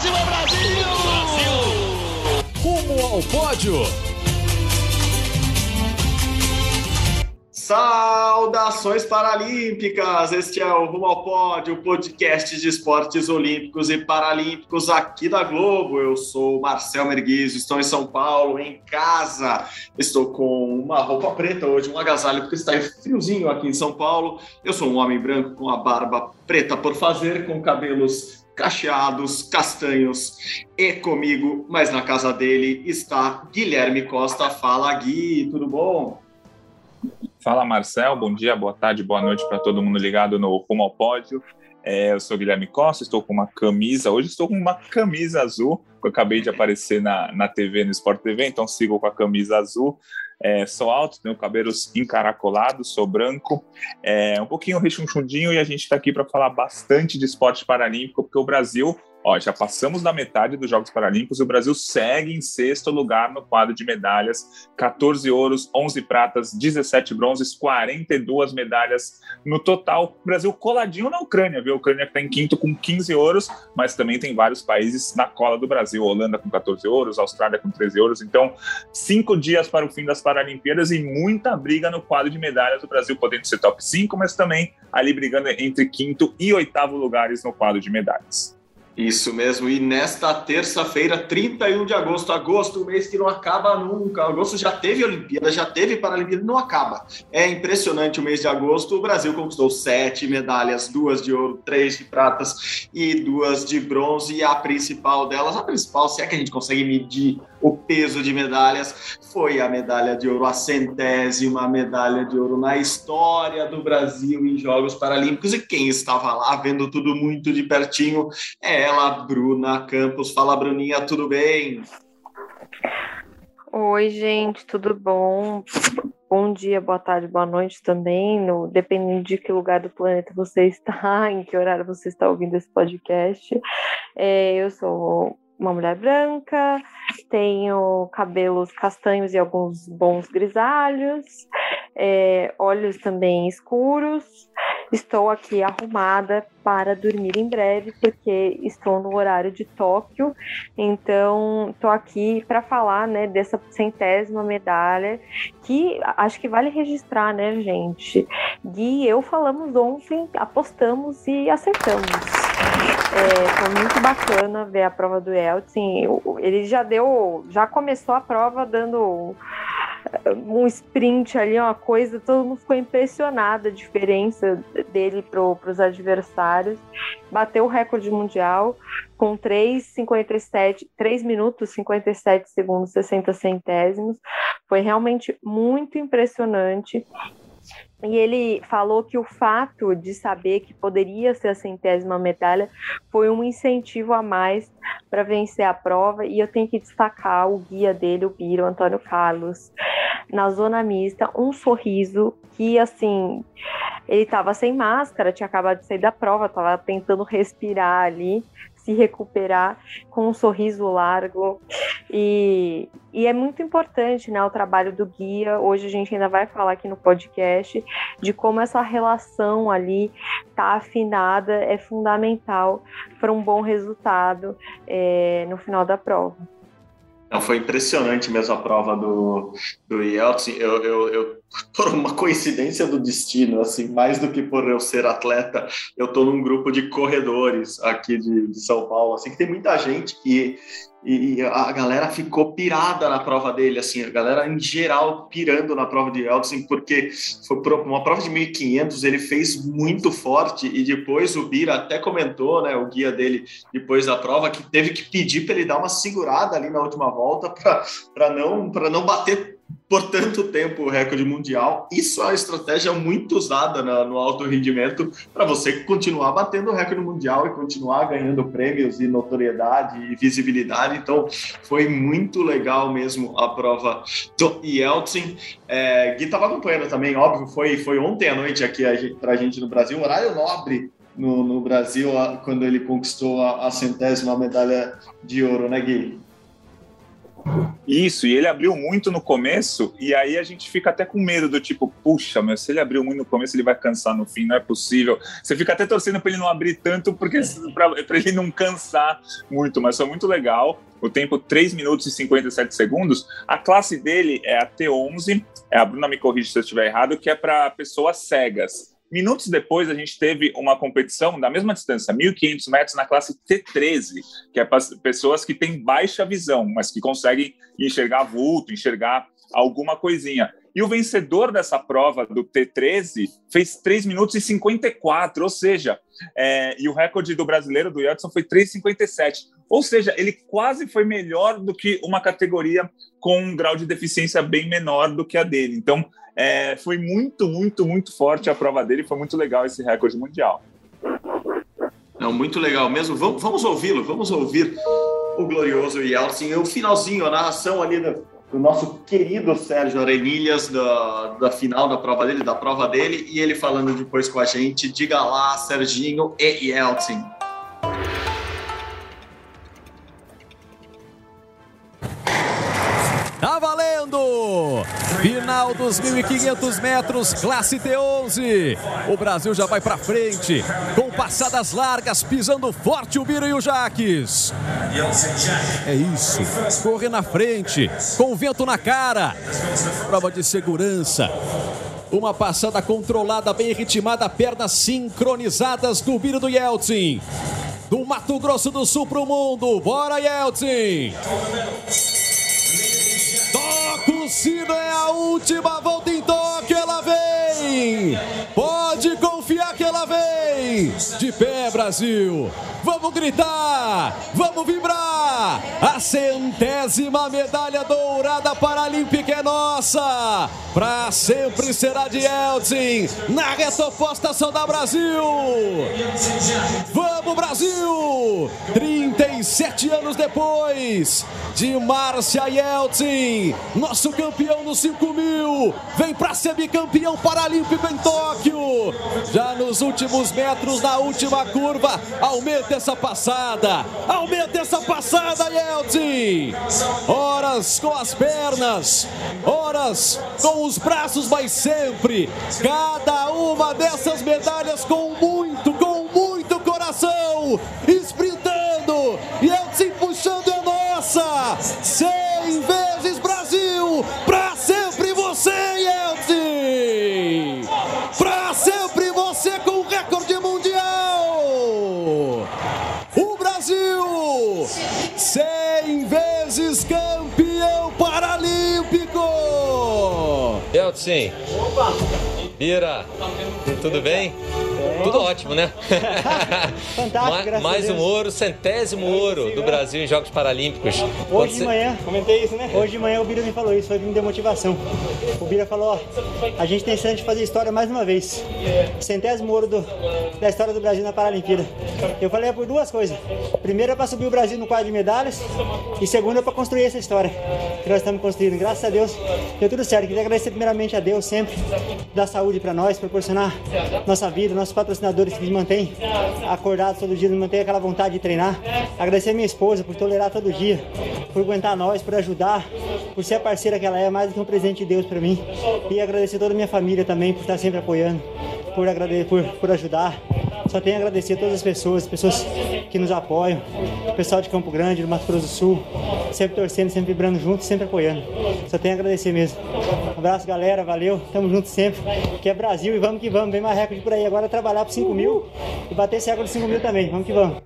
Brasil é Brasil! Brasil! Rumo ao pódio! Saudações paralímpicas! Este é o Rumo ao Pódio, podcast de esportes olímpicos e paralímpicos aqui da Globo. Eu sou o Marcel Merguiz, estou em São Paulo, em casa. Estou com uma roupa preta hoje, um agasalho, porque está friozinho aqui em São Paulo. Eu sou um homem branco com a barba preta por fazer, com cabelos cacheados, castanhos e comigo, mas na casa dele está Guilherme Costa. Fala, Gui, tudo bom? Fala Marcel, bom dia, boa tarde, boa noite para todo mundo ligado no Rumo ao Pódio. É, eu sou Guilherme Costa, estou com uma camisa, hoje estou com uma camisa azul, que eu acabei de aparecer na, na TV, no Sport TV, então sigo com a camisa azul. É, sou alto, tenho cabelos encaracolados, sou branco, é, um pouquinho rechonchudinho e a gente está aqui para falar bastante de esporte paralímpico, porque o Brasil Ó, já passamos da metade dos Jogos Paralímpicos e o Brasil segue em sexto lugar no quadro de medalhas: 14 ouros, 11 pratas, 17 bronzes, 42 medalhas no total. O Brasil coladinho na Ucrânia, viu? A Ucrânia está em quinto com 15 ouros, mas também tem vários países na cola do Brasil: Holanda com 14 ouros, Austrália com 13 ouros. Então, cinco dias para o fim das Paralimpíadas e muita briga no quadro de medalhas. O Brasil podendo ser top 5, mas também ali brigando entre quinto e oitavo lugares no quadro de medalhas. Isso mesmo, e nesta terça-feira, 31 de agosto, agosto, o mês que não acaba nunca. Agosto já teve Olimpíada, já teve Paralimpíada, não acaba. É impressionante o mês de agosto. O Brasil conquistou sete medalhas, duas de ouro, três de pratas e duas de bronze. E a principal delas, a principal, se é que a gente consegue medir o peso de medalhas, foi a medalha de ouro, a centésima medalha de ouro na história do Brasil em Jogos Paralímpicos. E quem estava lá vendo tudo muito de pertinho é ela, Bruna Campos. Fala, Bruninha, tudo bem? Oi, gente, tudo bom? Bom dia, boa tarde, boa noite também, no, dependendo de que lugar do planeta você está, em que horário você está ouvindo esse podcast. É, eu sou uma mulher branca, tenho cabelos castanhos e alguns bons grisalhos, é, olhos também escuros. Estou aqui arrumada para dormir em breve, porque estou no horário de Tóquio. Então, estou aqui para falar né, dessa centésima medalha, que acho que vale registrar, né, gente? Gui e eu falamos ontem, apostamos e acertamos. É, foi muito bacana ver a prova do Elton. Ele já deu, já começou a prova dando um sprint ali, uma coisa, todo mundo ficou impressionado a diferença dele para os adversários. Bateu o recorde mundial com 3,57, 3 minutos 57 segundos 60 centésimos. Foi realmente muito impressionante. E ele falou que o fato de saber que poderia ser a centésima medalha foi um incentivo a mais para vencer a prova. E eu tenho que destacar o guia dele, o Biro, Antônio Carlos, na zona mista, um sorriso que, assim, ele estava sem máscara, tinha acabado de sair da prova, estava tentando respirar ali se recuperar com um sorriso largo. E, e é muito importante né, o trabalho do guia. Hoje a gente ainda vai falar aqui no podcast de como essa relação ali tá afinada, é fundamental para um bom resultado é, no final da prova. Não, foi impressionante mesmo a prova do, do Yeltsin. Eu, eu, eu, por uma coincidência do destino, assim, mais do que por eu ser atleta, eu estou num grupo de corredores aqui de, de São Paulo, assim, que tem muita gente que e a galera ficou pirada na prova dele, assim, a galera em geral pirando na prova de Elton, porque foi uma prova de 1500, ele fez muito forte e depois o Bira até comentou, né, o guia dele depois da prova, que teve que pedir para ele dar uma segurada ali na última volta para não, não bater por tanto tempo o recorde mundial. Isso é uma estratégia muito usada no, alto rendimento para você continuar batendo o recorde mundial e continuar ganhando prêmios e notoriedade e visibilidade. Então, foi muito legal mesmo a prova do Yeltsin. É, Gui estava acompanhando também, óbvio, foi, foi ontem à noite aqui para a gente no Brasil, horário nobre no, no Brasil, quando ele conquistou a, a centésima medalha de ouro, né, Gui? Isso, e ele abriu muito no começo, e aí a gente fica até com medo do tipo, puxa, mas se ele abriu muito no começo, ele vai cansar no fim, não é possível. Você fica até torcendo para ele não abrir tanto, porque para ele não cansar muito, mas foi muito legal. O tempo 3 minutos e 57 segundos. A classe dele é a T11, é a Bruna me corrige se eu estiver errado, que é para pessoas cegas. Minutos depois, a gente teve uma competição da mesma distância, 1.500 metros, na classe T13, que é para pessoas que têm baixa visão, mas que conseguem enxergar vulto, enxergar alguma coisinha. E o vencedor dessa prova do T13 fez 3 minutos e 54, ou seja, é, e o recorde do brasileiro, do Edson, foi 3,57. Ou seja, ele quase foi melhor do que uma categoria com um grau de deficiência bem menor do que a dele. Então, é, foi muito, muito, muito forte a prova dele. Foi muito legal esse recorde mundial. Não, muito legal mesmo. Vamos, vamos ouvi-lo, vamos ouvir o glorioso Yeltsin. O finalzinho, a narração ali do, do nosso querido Sérgio Arenilhas da, da final da prova dele, da prova dele, e ele falando depois com a gente. Diga lá, Serginho e Yeltsin. Tá valendo! Final dos 1.500 metros, classe T11. O Brasil já vai para frente, com passadas largas, pisando forte o Biro e o Jaques. É isso, correr na frente, com vento na cara. Prova de segurança. Uma passada controlada, bem ritmada, pernas sincronizadas do Biro do Yeltsin. Do Mato Grosso do Sul pro mundo. Bora, Yeltsin! Torcida é a última volta em toque, ela vem! Pode confiar que ela vem! De pé, Brasil! Vamos gritar! Vamos vibrar! A centésima medalha dourada paralímpica é nossa! Pra sempre será de Elton! Na reta oposta da Brasil! Vamos, Brasil! 37 anos depois de Márcia Yeltsin, nosso campeão nos 5 mil, vem para ser bicampeão paralímpico em Tóquio. Já nos últimos metros, na última curva, aumenta essa passada, aumenta essa passada, Yeltsin. Horas com as pernas, horas com os braços, mas sempre cada uma dessas medalhas com muito coração, sprintando, Yeltsin puxando é nossa, 100 vezes Brasil, pra sempre você, Yeltsin, pra sempre você com recorde mundial, o Brasil, 100 vezes campeão paralímpico. Yeltsin, Bira, tudo bem? Tudo ótimo, né? Fantástico, Ma- graças Mais a um ouro, centésimo ouro do Brasil em Jogos Paralímpicos. Hoje Quando de manhã, Comentei isso, né? hoje de manhã o Bira me falou isso, foi me deu motivação. O Bira falou, ó, a gente tem chance de fazer história mais uma vez. Centésimo ouro do- da história do Brasil na Paralimpíada. Eu falei é por duas coisas. Primeiro é para subir o Brasil no quadro de medalhas e segundo é para construir essa história que nós estamos construindo. Graças a Deus deu tudo certo. Queria agradecer primeiramente a Deus sempre, dar saúde para nós, proporcionar nossa vida, nossos patrocinadores que nos mantêm acordados todo dia, nos mantêm aquela vontade de treinar. Agradecer a minha esposa por tolerar todo dia, por aguentar nós, por ajudar, por ser a parceira que ela é, mais do que um presente de Deus para mim. E agradecer toda a minha família também por estar sempre apoiando, por, agrade- por, por ajudar. Só tenho a agradecer a todas as pessoas, as pessoas que nos apoiam, o pessoal de Campo Grande, do Mato Grosso do Sul, sempre torcendo, sempre vibrando juntos, sempre apoiando. Só tenho a agradecer mesmo. Abraço, galera, valeu, tamo junto sempre. Que é Brasil e vamos que vamos, vem mais recorde por aí. Agora trabalhar por 5 mil e bater esse recorde de 5 mil também, vamos que vamos.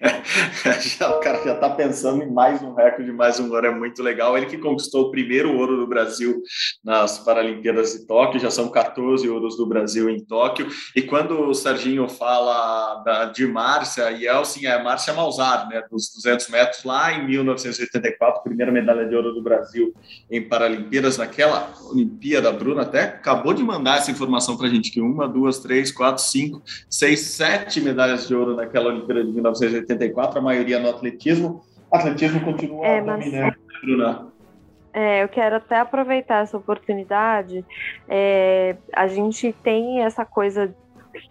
já, o cara já está pensando em mais um recorde, mais um ouro, é muito legal. Ele que conquistou o primeiro ouro do Brasil nas Paralimpíadas de Tóquio, já são 14 ouros do Brasil em Tóquio. E quando o Serginho fala da, de Márcia Yeltsin, é a Márcia Malzar, né, dos 200 metros, lá em 1984, primeira medalha de ouro do Brasil em Paralimpíadas. Naquela Olimpíada, a Bruna até acabou de mandar essa informação para a gente, que uma, duas, três, quatro, cinco, seis, sete medalhas de ouro naquela Olimpíada de 1984, a maioria no atletismo. O atletismo continua É, dominante, né, Bruna. É, eu quero até aproveitar essa oportunidade. É, a gente tem essa coisa,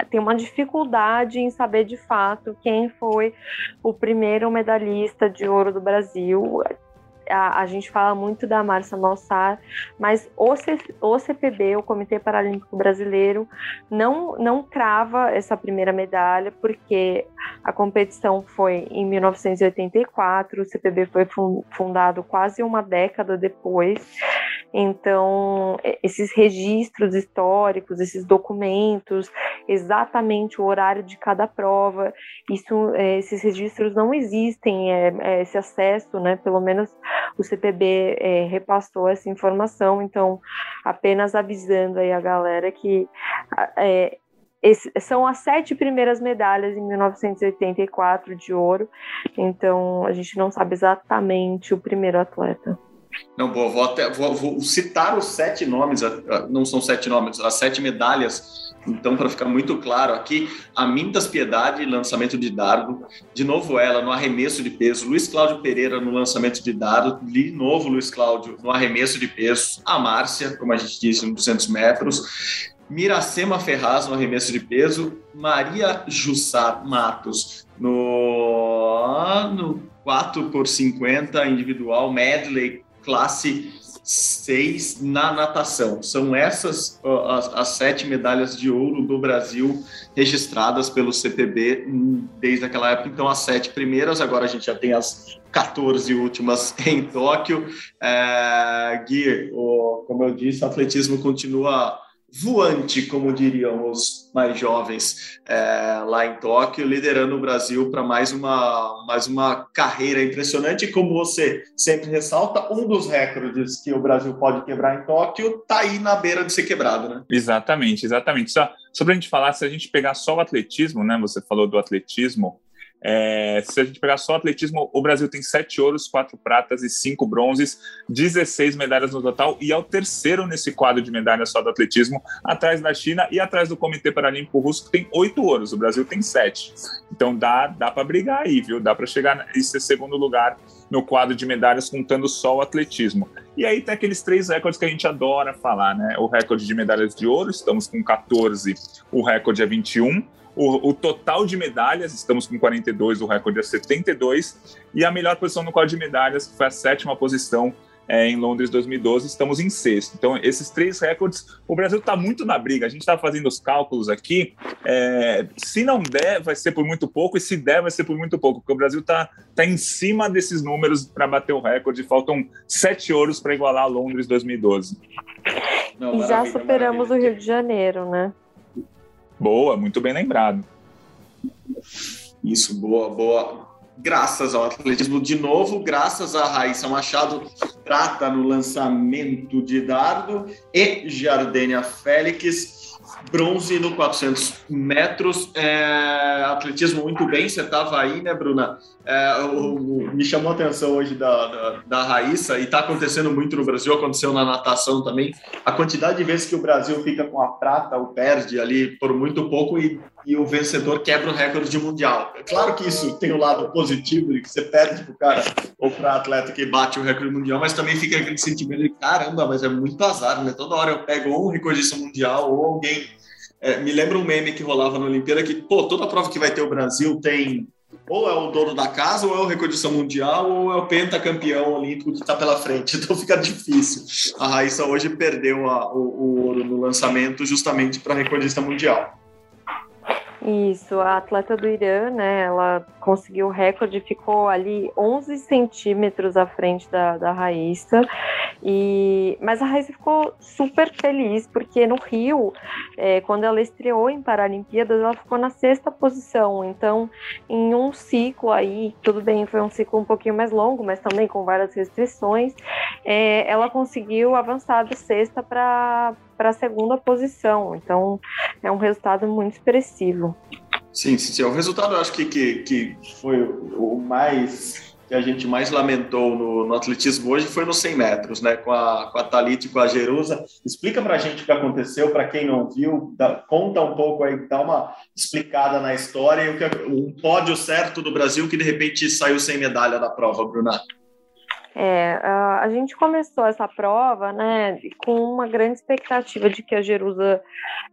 tem uma dificuldade em saber de fato quem foi o primeiro medalhista de ouro do Brasil. a, a, gente fala muito da Marcia Malsar, mas o, C, o CPB, o Comitê Paralímpico Brasileiro, não, não crava essa primeira medalha, porque a competição foi em 1984, o CPB foi fundado quase uma década depois. Então, esses registros históricos, esses documentos, exatamente o horário de cada prova, isso, é, esses registros não existem, é, é, esse acesso, né? Pelo menos o CPB é, repassou essa informação. Então, apenas avisando aí a galera que esse, são as sete primeiras medalhas em 1984 de ouro, então a gente não sabe exatamente o primeiro atleta. Não, vou, até, vou, vou citar os sete nomes, não são sete nomes, as sete medalhas. Então, para ficar muito claro aqui, a Mintas Piedade, lançamento de dardo, de novo ela no arremesso de peso, Luiz Cláudio Pereira no lançamento de dardo, de novo Luiz Cláudio no arremesso de peso, a Márcia, como a gente disse, no 200 metros, Miracema Ferraz no arremesso de peso, Maria Jussar Matos no, no 4 por 50 individual medley classe 6 na natação. São essas as, as, sete medalhas de ouro do Brasil registradas pelo CPB desde aquela época. Então, as sete primeiras, agora a gente já tem as 14 últimas em Tóquio. É, Gui, como eu disse, o atletismo continua voante, como diriam os mais jovens é, lá em Tóquio, liderando o Brasil para mais uma, mais uma carreira impressionante. E como você sempre ressalta, um dos recordes que o Brasil pode quebrar em Tóquio está aí na beira de ser quebrado, né? Exatamente, exatamente. Só, para a gente falar, se a gente pegar só o atletismo, né? Você falou do atletismo, é, se a gente pegar só o atletismo, o Brasil tem sete ouros, quatro pratas e cinco bronzes, 16 medalhas no total, e é o terceiro nesse quadro de medalhas só do atletismo, atrás da China e atrás do Comitê Paralímpico Russo, que tem oito ouros, o Brasil tem sete. Então dá, dá para brigar aí, viu? Dá para chegar e ser segundo lugar no quadro de medalhas, contando só o atletismo. E aí tem aqueles três recordes que a gente adora falar, né? O recorde de medalhas de ouro, estamos com 14, o recorde é 21 o, o, total de medalhas, estamos com 42, o recorde é 72. E a melhor posição no quadro de medalhas, que foi a sétima posição é, em Londres 2012, estamos em sexto. Então, esses três recordes, o Brasil está muito na briga. A gente está fazendo os cálculos aqui. É, se não der, vai ser por muito pouco, e se der, vai ser por muito pouco, porque o Brasil está tá em cima desses números para bater o recorde. Faltam sete ouros para igualar Londres 2012. Não, e já superamos o Rio de Janeiro, né? Boa, muito bem lembrado. Isso, boa, boa. Graças ao atletismo de novo, graças a Raíssa Machado, prata no lançamento de dardo e Jardênia Félix bronze no 400 metros. É, atletismo muito bem, você estava aí, né, Bruna? É, o, o, me chamou a atenção hoje da, da, da Raíssa, e está acontecendo muito no Brasil, aconteceu na natação também. A quantidade de vezes que o Brasil fica com a prata ou perde ali por muito pouco e, e o vencedor quebra o recorde mundial. É claro que isso tem o um lado positivo, de que você perde para o cara ou para atleta que bate o recorde mundial, mas também fica aquele sentimento de caramba, mas é muito azar, né? Toda hora eu pego ou um recordista mundial ou alguém é, me lembra um meme que rolava na Olimpíada que, pô, toda prova que vai ter o Brasil tem ou é o dono da casa, ou é o recordista mundial, ou é o pentacampeão olímpico que está pela frente. Então fica difícil. A Raíssa hoje perdeu a, o, o ouro no lançamento justamente para recordista mundial. Isso, a atleta do Irã, né, ela conseguiu o recorde, ficou ali 11 centímetros à frente da, da Raíssa, e, mas a Raíssa ficou super feliz, porque no Rio, é, quando ela estreou em Paralimpíadas, ela ficou na sexta posição, então em um ciclo aí, tudo bem, foi um ciclo um pouquinho mais longo, mas também com várias restrições, é, ela conseguiu avançar da sexta para para a segunda posição. Então, é um resultado muito expressivo. Sim, sim, sim. O resultado, eu acho que, que, que foi o mais que a gente mais lamentou no, no, atletismo hoje foi nos 100 metros, né? Com a, com a Thalita e com a Jerusa. Explica para a gente o que aconteceu, para quem não viu, dá, conta um pouco aí, dá uma explicada na história e o que, um pódio certo do Brasil que de repente saiu sem medalha da prova, Bruna. É, a, a gente começou essa prova, né, com uma grande expectativa de que a Jerusa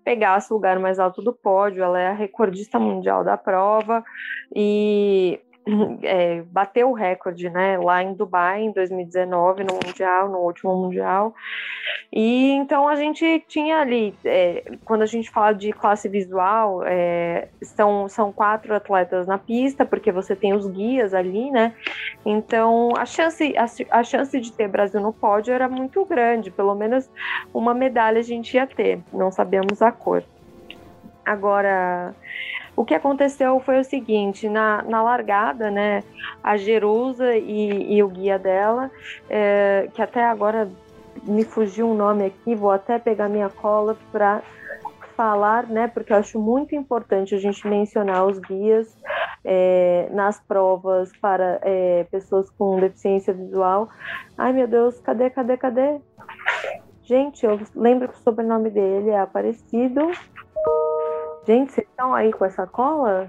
pegasse o lugar mais alto do pódio. Ela é a recordista mundial da prova e é, bateu o recorde, né, lá em Dubai em 2019 no mundial, no último mundial. E então a gente tinha ali, é, quando a gente fala de classe visual, é, são, são quatro atletas na pista, porque você tem os guias ali, né? Então a chance, a, a chance de ter Brasil no pódio era muito grande, pelo menos uma medalha a gente ia ter, não sabemos a cor. Agora, o que aconteceu foi o seguinte: na, na largada, né, a Jerusa e, e o guia dela, é, que até agora me fugiu um nome aqui, vou até pegar minha cola para falar, né, porque eu acho muito importante a gente mencionar os guias é, nas provas para é, pessoas com deficiência visual. Ai meu Deus, cadê, cadê, cadê? Gente, eu lembro que o sobrenome dele é Aparecido. Gente, vocês estão aí com essa cola?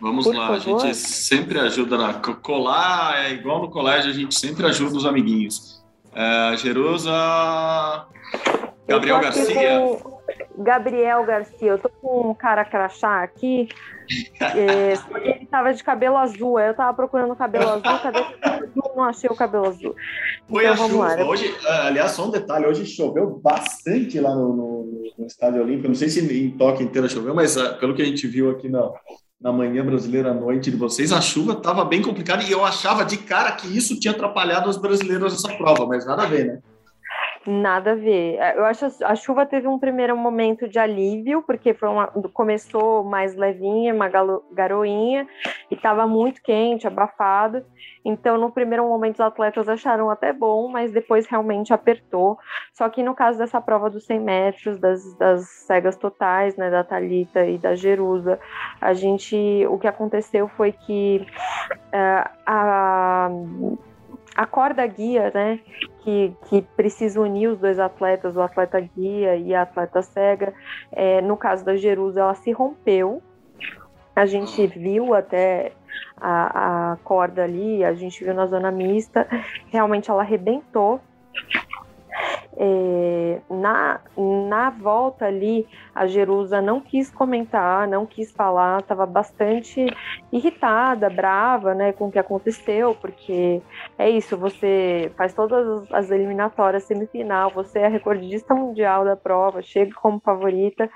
Vamos Por lá, favor. a gente sempre ajuda na colar, é igual no colégio, a gente sempre ajuda os amiguinhos. É, Jerusa. Gabriel Garcia. Gabriel Garcia, eu tô com um cara crachá aqui. é, ele tava de cabelo azul, eu tava procurando cabelo azul, cadê o cabelo azul? Não achei o cabelo azul. Foi então, a chuva. Lá. Hoje, aliás, só um detalhe: hoje choveu bastante lá no, no, no Estádio Olímpico. Não sei se em Tóquio inteira choveu, mas uh, pelo que a gente viu aqui na, na manhã brasileira à noite de vocês, a chuva estava bem complicada e eu achava de cara que isso tinha atrapalhado os brasileiros nessa prova, mas nada a ver, né? Nada a ver. É, eu acho a chuva teve um primeiro momento de alívio, porque foi uma, começou mais levinha, uma garoinha, e estava muito quente, abafado. Então, no primeiro momento, os atletas acharam até bom, mas depois realmente apertou. Só que no caso dessa prova dos 100 metros, das, das cegas totais, né, da Talita e da Jerusa, a gente, o que aconteceu foi que uh, a a corda guia, né, que, que precisa unir os dois atletas, o atleta guia e a atleta cega, é, no caso da Jerusa, ela se rompeu. A gente viu até a, a corda ali, a gente viu na zona mista, realmente ela arrebentou. É, na, na volta ali, a Jerusa não quis comentar, não quis falar, estava bastante irritada, brava né, com o que aconteceu, porque é isso, você faz todas as eliminatórias, semifinal, você é recordista mundial da prova, chega como favorita,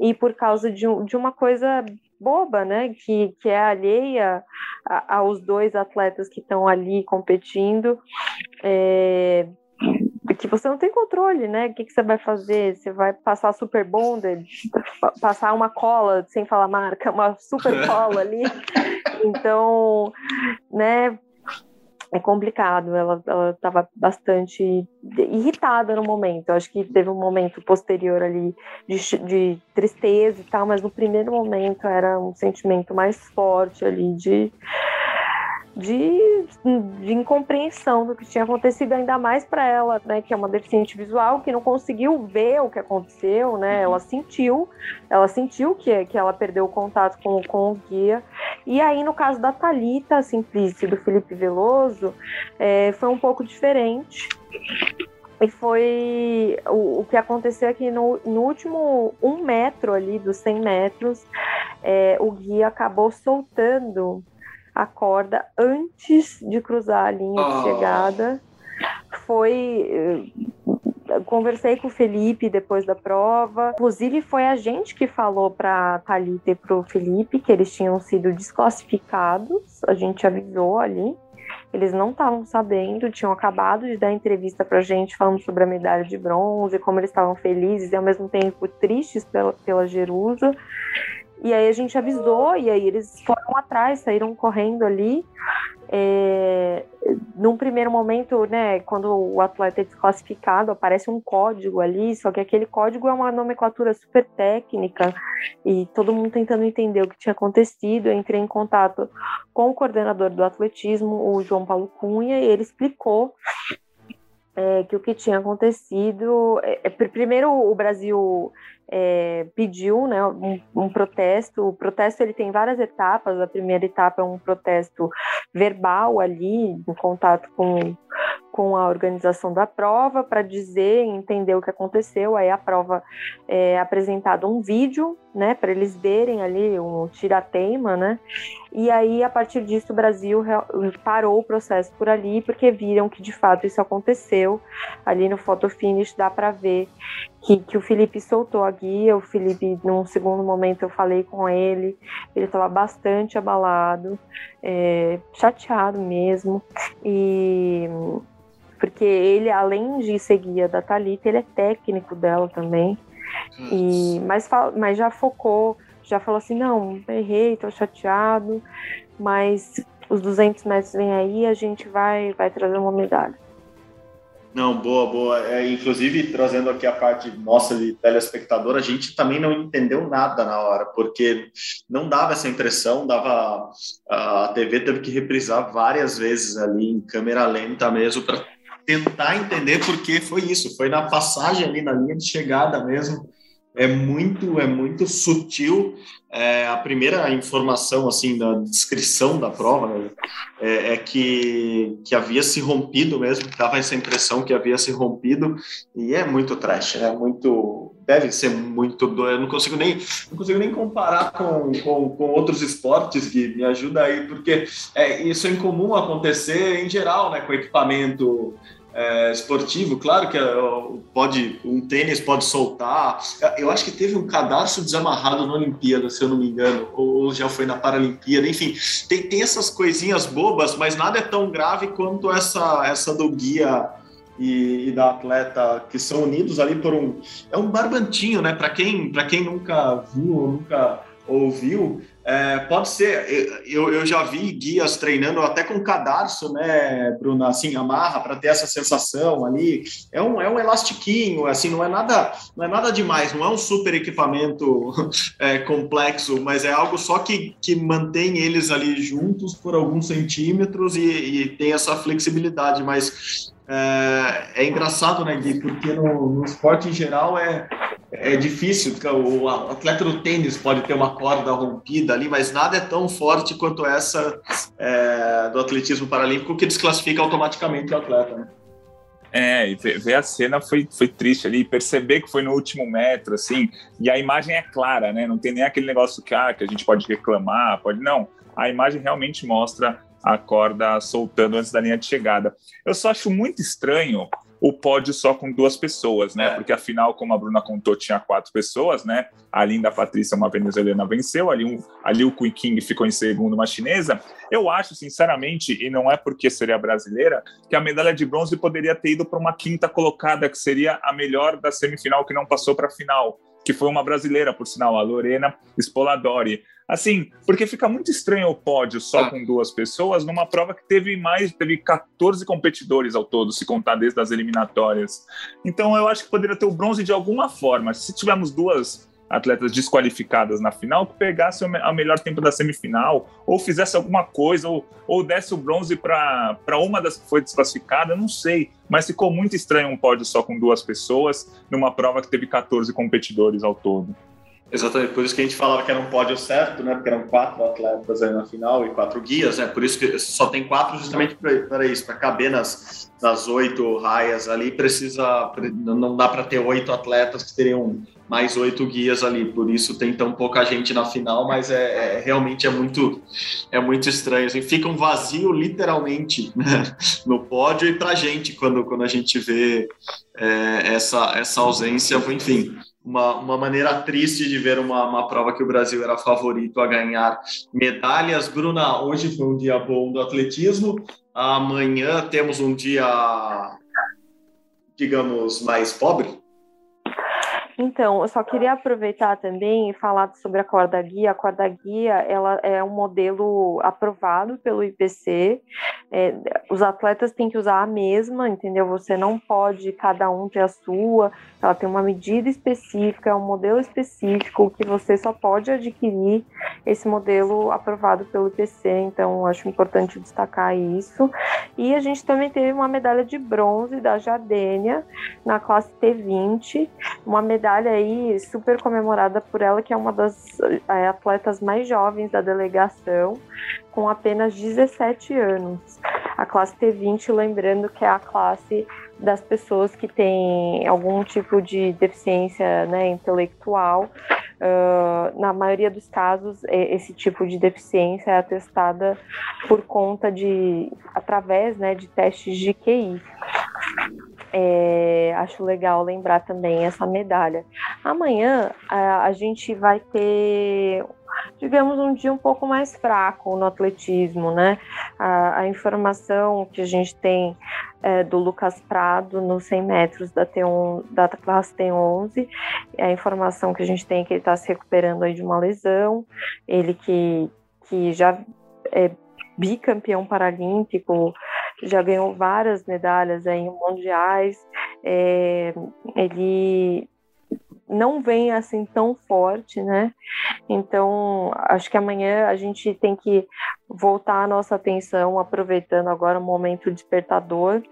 e por causa de, de uma coisa boba, né, que, que é alheia a, aos dois atletas que estão ali competindo, é, que você não tem controle, né? O que, que você vai fazer? Você vai passar super bonder, passar uma cola, sem falar marca, uma super cola ali. Então, né? É complicado. Ela estava bastante irritada no momento. Eu acho que teve um momento posterior ali de, de tristeza e tal, mas no primeiro momento era um sentimento mais forte ali de de, de incompreensão do que tinha acontecido, ainda mais para ela, né, que é uma deficiente visual, que não conseguiu ver o que aconteceu, né? Uhum. Ela sentiu, ela sentiu que, que ela perdeu o contato com, com o guia. E aí, no caso da Talita Simplice do Felipe Veloso, é, foi um pouco diferente. E foi o, o que aconteceu aqui no, no último um metro ali dos 100 metros, é, o guia acabou soltando a corda antes de cruzar a linha de ah. chegada. Foi. Eh, conversei com o Felipe depois da prova. Inclusive, foi a gente que falou para Thalita e para o Felipe que eles tinham sido desclassificados. A gente avisou ali. Eles não estavam sabendo, tinham acabado de dar entrevista para a gente falando sobre a medalha de bronze, como eles estavam felizes e ao mesmo tempo tristes pela, pela Jerusa. E aí a gente avisou, e aí eles foram atrás, saíram correndo ali. É, num primeiro momento, né, quando o atleta é desclassificado, aparece um código ali, só que aquele código é uma nomenclatura super técnica e todo mundo tentando entender o que tinha acontecido. Eu entrei em contato com o coordenador do atletismo, o João Paulo Cunha, e ele explicou é, que o que tinha acontecido. É, é primeiro, o Brasil é, pediu né, um, um, protesto. O protesto ele tem várias etapas. A primeira etapa é um protesto verbal ali, em contato com, com a organização da prova para dizer, entender o que aconteceu. Aí a prova é apresentado um vídeo, né, para eles verem ali um tirateima, né? E aí a partir disso o Brasil parou o processo por ali porque viram que de fato isso aconteceu. Ali no photo finish dá para ver que, que o Felipe soltou a guia. O Felipe, num segundo momento, eu falei com ele, ele estava bastante abalado, é, chateado mesmo. E porque ele, além de ser guia da Thalita, ele é técnico dela também. E, mas, mas já focou, já falou assim, não, errei, tô chateado, mas os 200 metros vem aí, a gente vai, vai trazer uma medalha. Não, boa, boa. É, inclusive, trazendo aqui a parte nossa de telespectador, a gente também não entendeu nada na hora, porque não dava essa impressão, dava a TV teve que reprisar várias vezes ali em câmera lenta mesmo para tentar entender porque foi isso, foi na passagem ali na linha de chegada mesmo. É muito é muito sutil. É, a primeira informação assim da descrição da prova né, é, é, que que havia se rompido mesmo dava essa impressão que havia se rompido. E é muito trash é muito deve ser muito doido eu não consigo nem não consigo nem comparar com, com, com outros esportes que me ajuda aí porque é, isso é incomum acontecer em geral né com equipamento é, esportivo, claro que é, pode um tênis pode soltar. Eu acho que teve um cadarço desamarrado na Olimpíada, se eu não me engano, ou já foi na Paralimpíada. Enfim, tem, tem essas coisinhas bobas, mas nada é tão grave quanto essa essa do guia e, e, da atleta que são unidos ali por um é um barbantinho, né? Para quem para quem nunca viu ou nunca ouviu, é, pode ser. Eu, eu já vi guias treinando até com cadarço, né, Bruna? Assim, amarra para ter essa sensação ali. É um, é um elastiquinho, assim, não é nada, não é nada demais. Não é um super equipamento é, complexo, mas é algo só que, que mantém eles ali juntos por alguns centímetros e, e tem essa flexibilidade. Mas é, é engraçado, né, Gui? Porque no, no esporte em geral é é difícil, o atleta do tênis pode ter uma corda rompida ali, mas nada é tão forte quanto essa é, do atletismo paralímpico que desclassifica automaticamente o atleta, né? É, e ver a cena foi, foi triste ali, perceber que foi no último metro, assim, e a imagem é clara, né? Não tem nem aquele negócio que, ah, que a gente pode reclamar, pode. Não, a imagem realmente mostra a corda soltando antes da linha de chegada. Eu só acho muito estranho o pódio só com duas pessoas, né? É. Porque afinal, como a Bruna contou, tinha quatro pessoas, né? A Linda Patrícia, uma venezuelana, venceu, ali, um, ali o Kui King ficou em segundo, uma chinesa. Eu acho, sinceramente, e não é porque seria brasileira, que a medalha de bronze poderia ter ido para uma quinta colocada, que seria a melhor da semifinal que não passou para a final, que foi uma brasileira, por sinal, a Lorena Spoladori. Assim, porque fica muito estranho o pódio só ah. com duas pessoas numa prova que teve mais, teve 14 competidores ao todo, se contar desde as eliminatórias. Então eu acho que poderia ter o bronze de alguma forma. Se tivermos duas atletas desqualificadas na final, que pegasse o melhor tempo da semifinal, ou fizesse alguma coisa, ou, ou desse o bronze para uma das que foi desclassificada, não sei. Mas ficou muito estranho um pódio só com duas pessoas, numa prova que teve 14 competidores ao todo. Exatamente, por isso que a gente falava que era um pódio certo, né? Porque eram quatro atletas aí na final e quatro guias, né? Por isso que só tem quatro justamente para isso, para caber nas, nas oito raias ali, precisa. Não dá para ter oito atletas que teriam mais oito guias ali, por isso tem tão pouca gente na final, mas é, é realmente é muito é muito estranho. Assim, fica um vazio literalmente né? no pódio e para gente quando, quando a gente vê é, essa, essa ausência, enfim uma, uma maneira triste de ver uma, uma prova que o Brasil era favorito a ganhar medalhas. Bruna, hoje foi um dia bom do atletismo. Amanhã temos um dia, digamos, mais pobre. Então, eu só queria aproveitar também e falar sobre a corda guia. A corda guia ela é um modelo aprovado pelo IPC. É, os atletas têm que usar a mesma, entendeu? Você não pode cada um ter a sua. Ela tem uma medida específica, é um modelo específico que você só pode adquirir esse modelo aprovado pelo IPC. Então, acho importante destacar isso. E a gente também teve uma medalha de bronze da Jardênia na classe T20, uma medalha aí super comemorada por ela, que é uma das é, atletas mais jovens da delegação, com apenas 17 anos. A classe T20, lembrando que é a classe das pessoas que têm algum tipo de deficiência né, intelectual. Uh, na maioria dos casos, esse tipo de deficiência é atestada por conta de, através né, de testes de QI. É, acho legal lembrar também essa medalha. Amanhã a, a gente vai ter digamos, um dia um pouco mais fraco no atletismo, né? A, a informação que a gente tem é, do Lucas Prado nos 100 metros da, T1, da classe T11, a informação que a gente tem é que ele está se recuperando aí de uma lesão, ele que, que já é bicampeão paralímpico, já ganhou várias medalhas aí em mundiais, é, ele não vem assim tão forte, né? Então, acho que amanhã a gente tem que voltar a nossa atenção, aproveitando agora o momento despertador.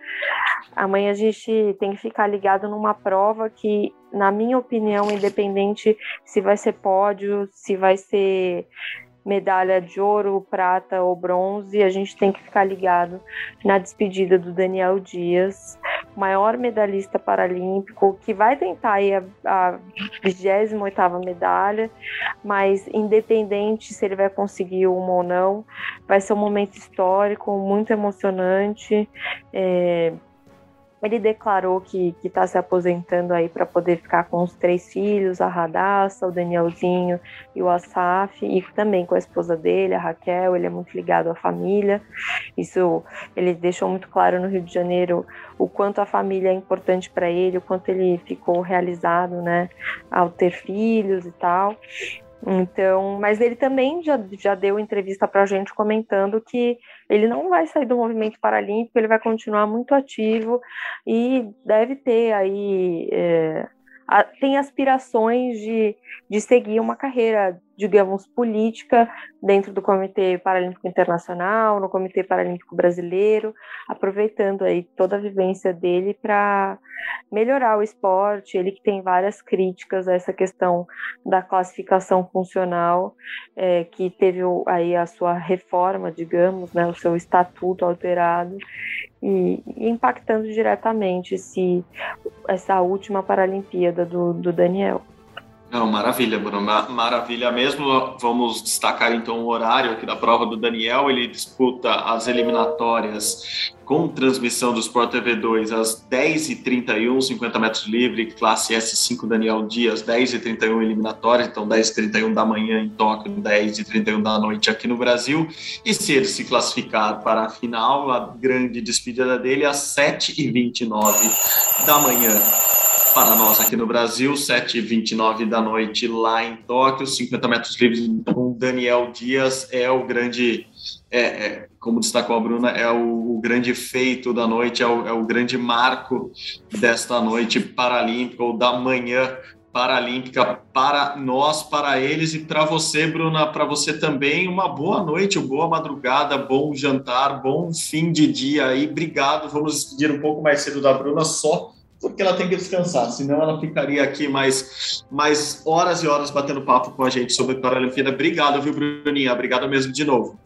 Amanhã a gente tem que ficar ligado numa prova que, na minha opinião, independente se vai ser pódio, se vai ser medalha de ouro, prata ou bronze, a gente tem que ficar ligado na despedida do Daniel Dias, maior medalhista paralímpico, que vai tentar aí a, a 28ª medalha, mas independente se ele vai conseguir uma ou não, vai ser um momento histórico, muito emocionante. É, ele declarou que está se aposentando aí para poder ficar com os três filhos, a Radassa, o Danielzinho e o Asaf, e também com a esposa dele, a Raquel. Ele é muito ligado à família. Isso ele deixou muito claro no Rio de Janeiro o quanto a família é importante para ele, o quanto ele ficou realizado, né, ao ter filhos e tal. Então, mas ele também já, já deu entrevista para a gente comentando que ele não vai sair do movimento paralímpico, ele vai continuar muito ativo e deve ter aí é, a, tem aspirações de, de seguir uma carreira digamos, política dentro do Comitê Paralímpico Internacional, no Comitê Paralímpico Brasileiro, aproveitando aí toda a vivência dele para melhorar o esporte. Ele que tem várias críticas a essa questão da classificação funcional, é, que teve aí a sua reforma, digamos, né, o seu estatuto alterado, e, e impactando diretamente se essa última Paralimpíada do, do Daniel. Não, maravilha, Bruno, maravilha mesmo. Vamos destacar então o horário aqui da prova do Daniel. Ele disputa as eliminatórias com transmissão do Sport TV 2 às 10h31, 50 metros livre, classe S5 Daniel Dias, 10h31 eliminatórias, então 10h31 da manhã em Tóquio, 10h31 da noite aqui no Brasil. E se ele se classificar para a final, a grande despedida dele às 7h29 da manhã para nós aqui no Brasil, 7h29 da noite lá em Tóquio, 50 metros livres com Daniel Dias é o grande, é, é, como destacou a Bruna, é o, o grande feito da noite, é o, é o, grande marco desta noite paralímpica ou da manhã paralímpica para nós, para eles e para você, Bruna, para você também, uma boa noite, boa madrugada, bom jantar, bom fim de dia aí, obrigado, vamos despedir um pouco mais cedo da Bruna, só porque ela tem que descansar, senão ela ficaria aqui mais, mais horas e horas batendo papo com a gente sobre Paralimpíada. Obrigado, viu, Bruninha? Obrigado mesmo de novo.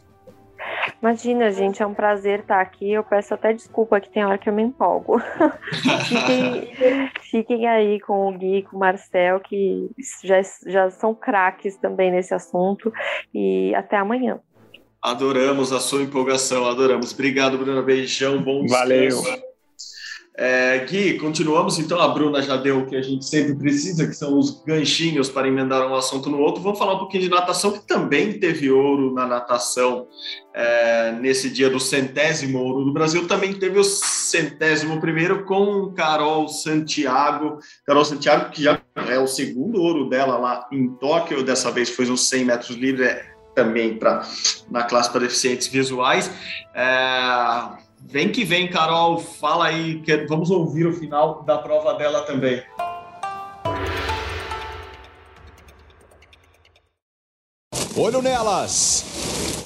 Imagina, gente, é um prazer estar aqui. Eu peço até desculpa que tem hora que eu me empolgo. fiquem, fiquem, aí com o Gui, com o Marcel, que já, já são craques também nesse assunto. E até amanhã. Adoramos a sua empolgação, adoramos. Obrigado, Bruna. Beijão, bom descanso. Valeu. É, Gui, continuamos então. A Bruna já deu o que a gente sempre precisa, que são os ganchinhos para emendar um assunto no outro. Vamos falar um pouquinho de natação, que também teve ouro na natação é, nesse dia do centésimo ouro do Brasil. Também teve o centésimo primeiro com Carol Santiago. Carol Santiago, que já é o segundo ouro dela lá em Tóquio. Dessa vez foi uns 100 metros livres, é, também para na classe para deficientes visuais. É, Vem que vem, Carol, fala aí, que vamos ouvir o final da prova dela também. Olho nelas!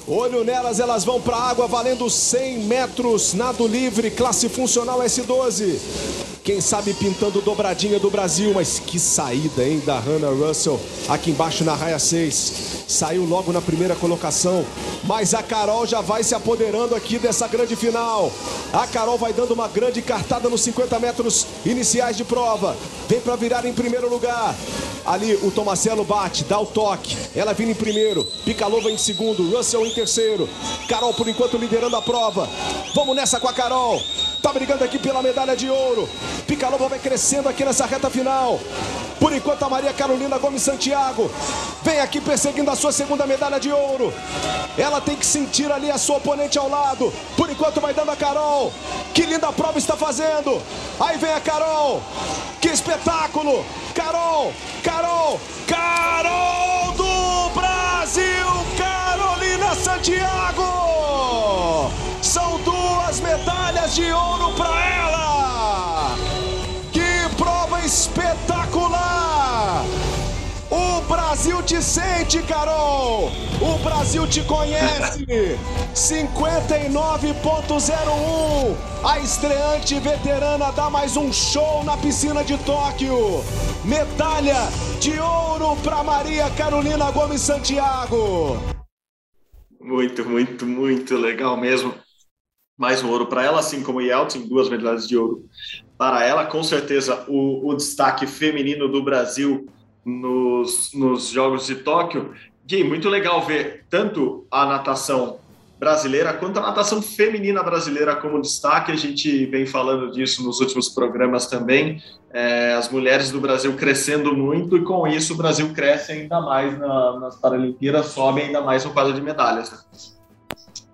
Olho nelas, elas vão para a água valendo 100 metros, nado livre, classe funcional S12. Quem sabe pintando dobradinha do Brasil, mas que saída, hein, da Hannah Russell aqui embaixo na raia 6. Saiu logo na primeira colocação, mas a Carol já vai se apoderando aqui dessa grande final. A Carol vai dando uma grande cartada nos 50 metros iniciais de prova. Vem para virar em primeiro lugar. Ali o Tomacelo bate, dá o toque. Ela vindo em primeiro, Picalova em segundo, Russell em terceiro. Carol por enquanto liderando a prova. Vamos nessa com a Carol. Tá brigando aqui pela medalha de ouro. Picalova vai crescendo aqui nessa reta final. Por enquanto a Maria Carolina Gomes Santiago vem aqui perseguindo a sua segunda medalha de ouro. Ela tem que sentir ali a sua oponente ao lado. Por enquanto vai dando a Carol. Que linda prova está fazendo. Aí vem a Carol. Que espetáculo. Carol, Carol, Carol do Brasil, Carolina Santiago. De ouro para ela. Que prova espetacular! O Brasil te sente, Carol! O Brasil te conhece! 59.01! A estreante veterana dá mais um show na piscina de Tóquio! Medalha de ouro para Maria Carolina Gomes Santiago! Muito, muito, muito legal mesmo. Mais um ouro para ela, assim como Yeltsin, duas medalhas de ouro para ela. Com certeza, o, o destaque feminino do Brasil nos, nos Jogos de Tóquio. Gui, muito legal ver tanto a natação brasileira quanto a natação feminina brasileira como destaque. A gente vem falando disso nos últimos programas também. É, as mulheres do Brasil crescendo muito e com isso o Brasil cresce ainda mais na, nas Paralimpíadas, sobe ainda mais no quadro de medalhas.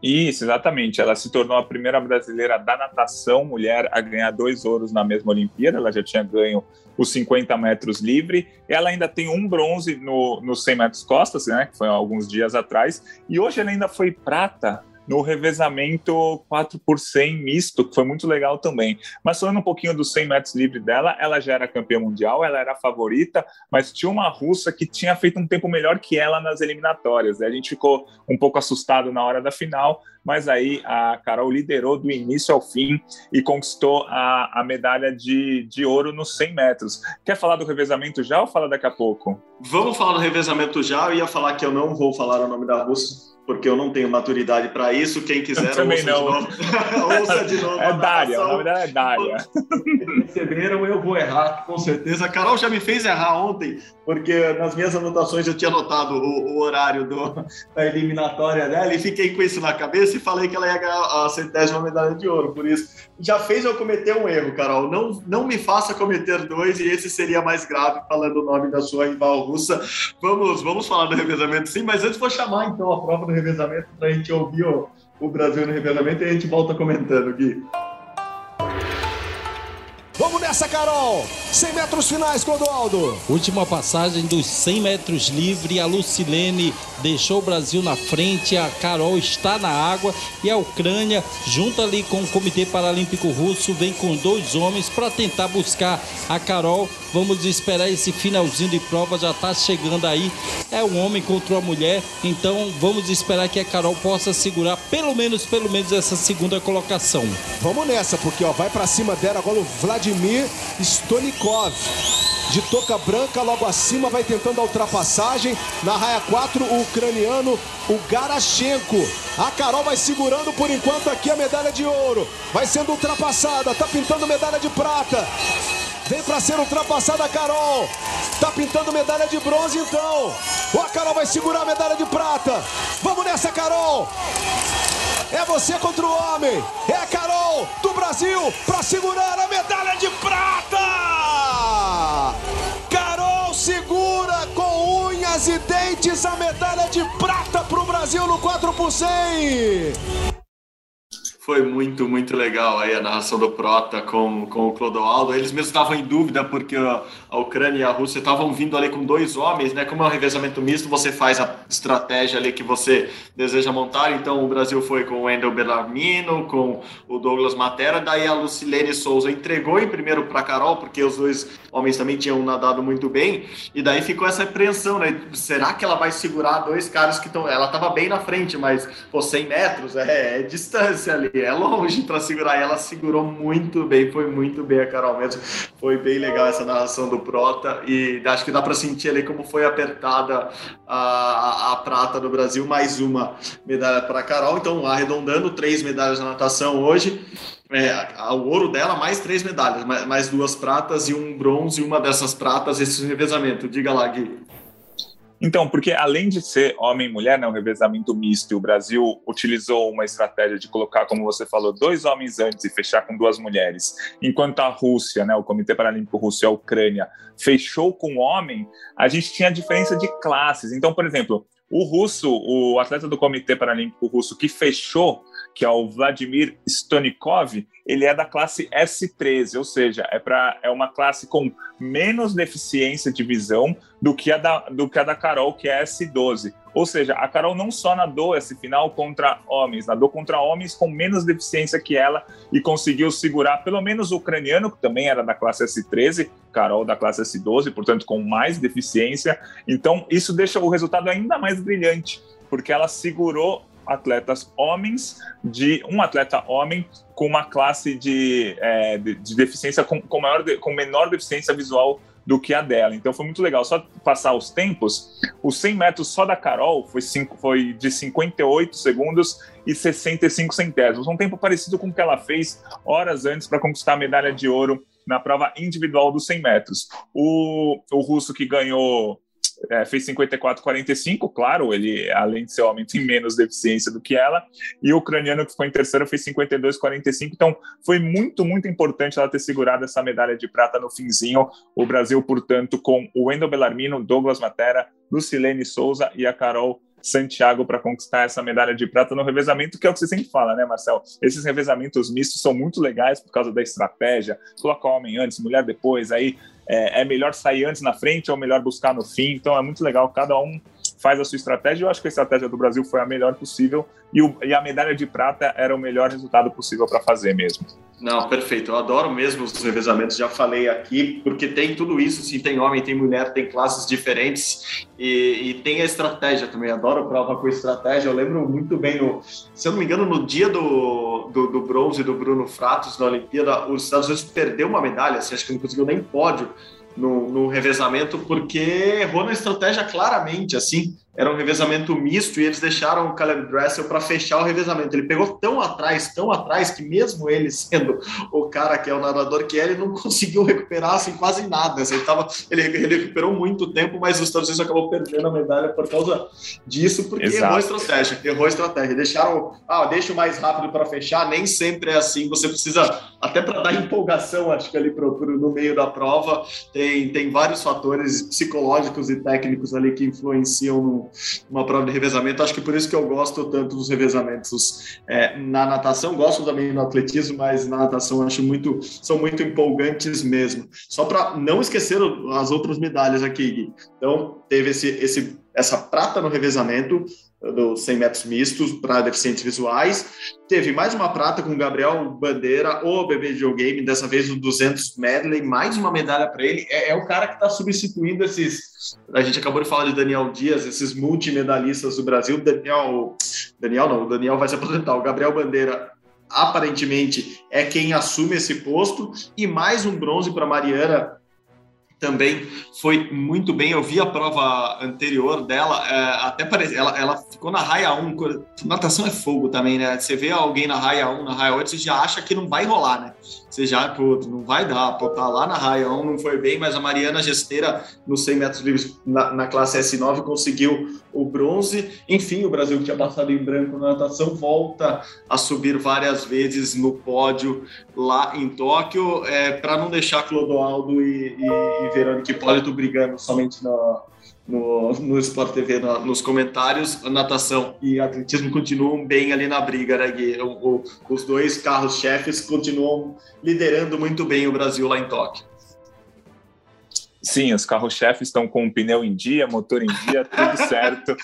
Isso, exatamente. Ela se tornou a primeira brasileira da natação mulher a ganhar dois ouros na mesma Olimpíada. Ela já tinha ganho os 50 metros livre. Ela ainda tem um bronze no, nos 100 metros costas, né, que foi alguns dias atrás. E hoje ela ainda foi prata no revezamento 4 por 100 misto, que foi muito legal também. Mas falando um pouquinho dos 100 metros livre dela, ela já era campeã mundial, ela era a favorita, mas tinha uma russa que tinha feito um tempo melhor que ela nas eliminatórias. Né? A gente ficou um pouco assustado na hora da final, mas aí a Carol liderou do início ao fim e conquistou a, a medalha de, de ouro nos 100 metros. Quer falar do revezamento já ou fala daqui a pouco? Vamos falar do revezamento já. Eu ia falar que eu não vou falar o nome da russa, porque eu não tenho maturidade para isso. Quem quiser, também ouça, não. De novo. ouça de novo. É Dária, o nome dela é Dária. Receberam, eu vou errar, com certeza. A Carol já me fez errar ontem, porque nas minhas anotações eu tinha anotado o, o horário do, da eliminatória dela e fiquei com isso na cabeça e falei que ela ia ganhar a centésima medalha de ouro. Por isso, já fez eu cometer um erro, Carol. Não, não me faça cometer dois e esse seria mais grave, falando o nome da sua rival russa. Vamos, vamos falar do revezamento sim, mas antes vou chamar então a prova do revezamento para a gente ouvir o, o Brasil no revezamento e a gente volta comentando, Gui. Vamos nessa, Carol! 100 metros finais, Clodoaldo. Última passagem dos 100 metros livre. A Lucilene deixou o Brasil na frente. A Carol está na água. E a Ucrânia, junto ali com o Comitê Paralímpico Russo, vem com dois homens para tentar buscar a Carol. Vamos esperar esse finalzinho de prova. Já está chegando aí. É um homem contra uma mulher. Então vamos esperar que a Carol possa segurar pelo menos, pelo menos essa segunda colocação. Vamos nessa, porque ó, vai para cima dela agora o Vladimir Stonikov. De toca branca, logo acima, vai tentando a ultrapassagem. Na raia 4, o ucraniano, o Garachenko. A Carol vai segurando por enquanto aqui a medalha de ouro. Vai sendo ultrapassada, tá pintando medalha de prata. Vem para ser ultrapassada a Carol. Tá pintando medalha de bronze então. Ou a Carol vai segurar a medalha de prata. Vamos nessa, Carol. É você contra o homem. É a Carol do Brasil para segurar a medalha de prata. Carol segura com unhas e dentes a medalha de prata para o Brasil no 4 por 100. Foi muito, muito legal aí a narração do Prota com, com o Clodoaldo. Eles mesmos estavam em dúvida porque a, Ucrânia e a Rússia estavam vindo ali com dois homens, né? Como é um revezamento misto, você faz a estratégia ali que você deseja montar. Então o Brasil foi com o Wendel Bellarmino, com o Douglas Matera, daí a Lucilene Souza entregou em primeiro para Carol, porque os dois homens também tinham nadado muito bem, e daí ficou essa apreensão, né? Será que ela vai segurar dois caras que estão. Ela estava bem na frente, mas pô, 100 metros é, é distância ali é longe para segurar. E ela segurou muito bem, foi muito bem a Carol mesmo. Foi bem legal essa narração do Prota e acho que dá para sentir ali como foi apertada a, a, a prata do Brasil. Mais uma medalha para Carol. Então, arredondando, três medalhas na natação hoje. É, o ouro dela, mais três medalhas, mais duas pratas e um bronze, e uma dessas pratas, esse revezamento. Diga lá, Gui. Então, porque além de ser homem e mulher, né, um revezamento misto, o Brasil utilizou uma estratégia de colocar, como você falou, dois homens antes e fechar com duas mulheres, enquanto a Rússia, né, o Comitê Paralímpico Russo e a Ucrânia fechou com homem, a gente tinha diferença de classes. Então, por exemplo, o russo, o atleta do Comitê Paralímpico Russo que fechou, que é o Vladimir Stonikov, ele é da classe S13, ou seja, é, pra, é uma classe com menos deficiência de visão do que, a da, do que a da Carol, que é S12. Ou seja, a Carol não só nadou esse final contra homens, nadou contra homens com menos deficiência que ela e conseguiu segurar pelo menos o ucraniano, que também era da classe S13, Carol da classe S12, portanto com mais deficiência. Então isso deixa o resultado ainda mais brilhante, porque ela segurou atletas homens de um atleta homem com uma classe de, é, de, de, deficiência com, com, maior, com menor deficiência visual do que a dela. Então foi muito legal. Só passar os tempos, os 100 metros só da Carol foi, cinco, foi de 58 segundos e 65 centésimos. Um tempo parecido com o que ela fez horas antes para conquistar a medalha de ouro na prova individual dos 100 metros. O, o russo que ganhou é, fez 54,45, claro, ele, além de ser homem, tem menos deficiência do que ela, e o ucraniano que ficou em terceiro fez 52,45, então foi muito, muito importante ela ter segurado essa medalha de prata no finzinho, o Brasil, portanto, com o Wendel Bellarmino, Douglas Matera, Lucilene Souza e a Carol Santiago para conquistar essa medalha de prata no revezamento, que é o que você sempre fala, né, Marcel? Esses revezamentos mistos são muito legais por causa da estratégia, coloca homem antes, mulher depois, aí é, é melhor sair antes na frente ou melhor buscar no fim, então é muito legal, cada um faz a sua estratégia. Eu acho que a estratégia do Brasil foi a melhor possível e, o, e a medalha de prata era o melhor resultado possível para fazer mesmo. Não, perfeito. Eu adoro mesmo os revezamentos, já falei aqui, porque tem tudo isso, sim, tem homem, tem mulher, tem classes diferentes e, e tem a estratégia também. Adoro prova com estratégia. Eu lembro muito bem, no, se eu não me engano, no dia do, do, do bronze do Bruno Fratos na Olimpíada, os Estados Unidos perdeu uma medalha, assim, acho que não conseguiu nem pódio no, no revezamento, porque errou na estratégia claramente, assim era um revezamento misto e eles deixaram o Caleb Dressel para fechar o revezamento. Ele pegou tão atrás, tão atrás, que mesmo ele sendo o cara que é o nadador que é, ele não conseguiu recuperar assim, quase nada. Assim, ele, tava, ele, ele, recuperou muito tempo, mas os Estados Unidos acabou perdendo a medalha por causa disso, porque Exato. errou a estratégia. Errou a estratégia. Deixaram, ah, deixa o mais rápido para fechar. Nem sempre é assim. Você precisa, até para dar empolgação, acho que ali pro, pro, no meio da prova, tem, tem vários fatores psicológicos e técnicos ali que influenciam no, uma prova de revezamento. Acho que por isso que eu gosto tanto dos revezamentos é, na natação. Gosto também no atletismo, mas na natação acho muito são muito empolgantes mesmo. Só para não esquecer as outras medalhas aqui, Gui. Então teve esse, esse essa prata no revezamento dos 100 metros mistos para deficientes visuais. Teve mais uma prata com Gabriel Bandeira, o bebê videogame, dessa vez o 200 medley, mais uma medalha para ele. É, é, o cara que está substituindo esses. A gente acabou de falar de Daniel Dias, esses multimedalistas do Brasil. Daniel, Daniel não, o Daniel vai se aposentar. O Gabriel Bandeira aparentemente é quem assume esse posto e mais um bronze para Mariana também foi muito bem. Eu vi a prova anterior dela, é, até parece, ela, ela ficou na raia 1. Natação é fogo também, né? Você vê alguém na raia 1, na raia 8, você já acha que não vai rolar, né? Você já, pô, não vai dar, pô, tá lá na raia 1, não foi bem, mas a Mariana Gesteira, nos 100 metros livres na, na classe S9, conseguiu o bronze. Enfim, o Brasil que tinha passado em branco na natação volta a subir várias vezes no pódio lá em Tóquio, é, para não deixar Clodoaldo e, e, e Verônica Hipólito brigando somente na, no, no Sport TV, na, nos comentários, natação e atletismo continuam bem ali na briga, né, Gui? O, o, os dois carros-chefes continuam liderando muito bem o Brasil lá em Tóquio. Sim, os carros-chefes estão com o pneu em dia, motor em dia, tudo certo.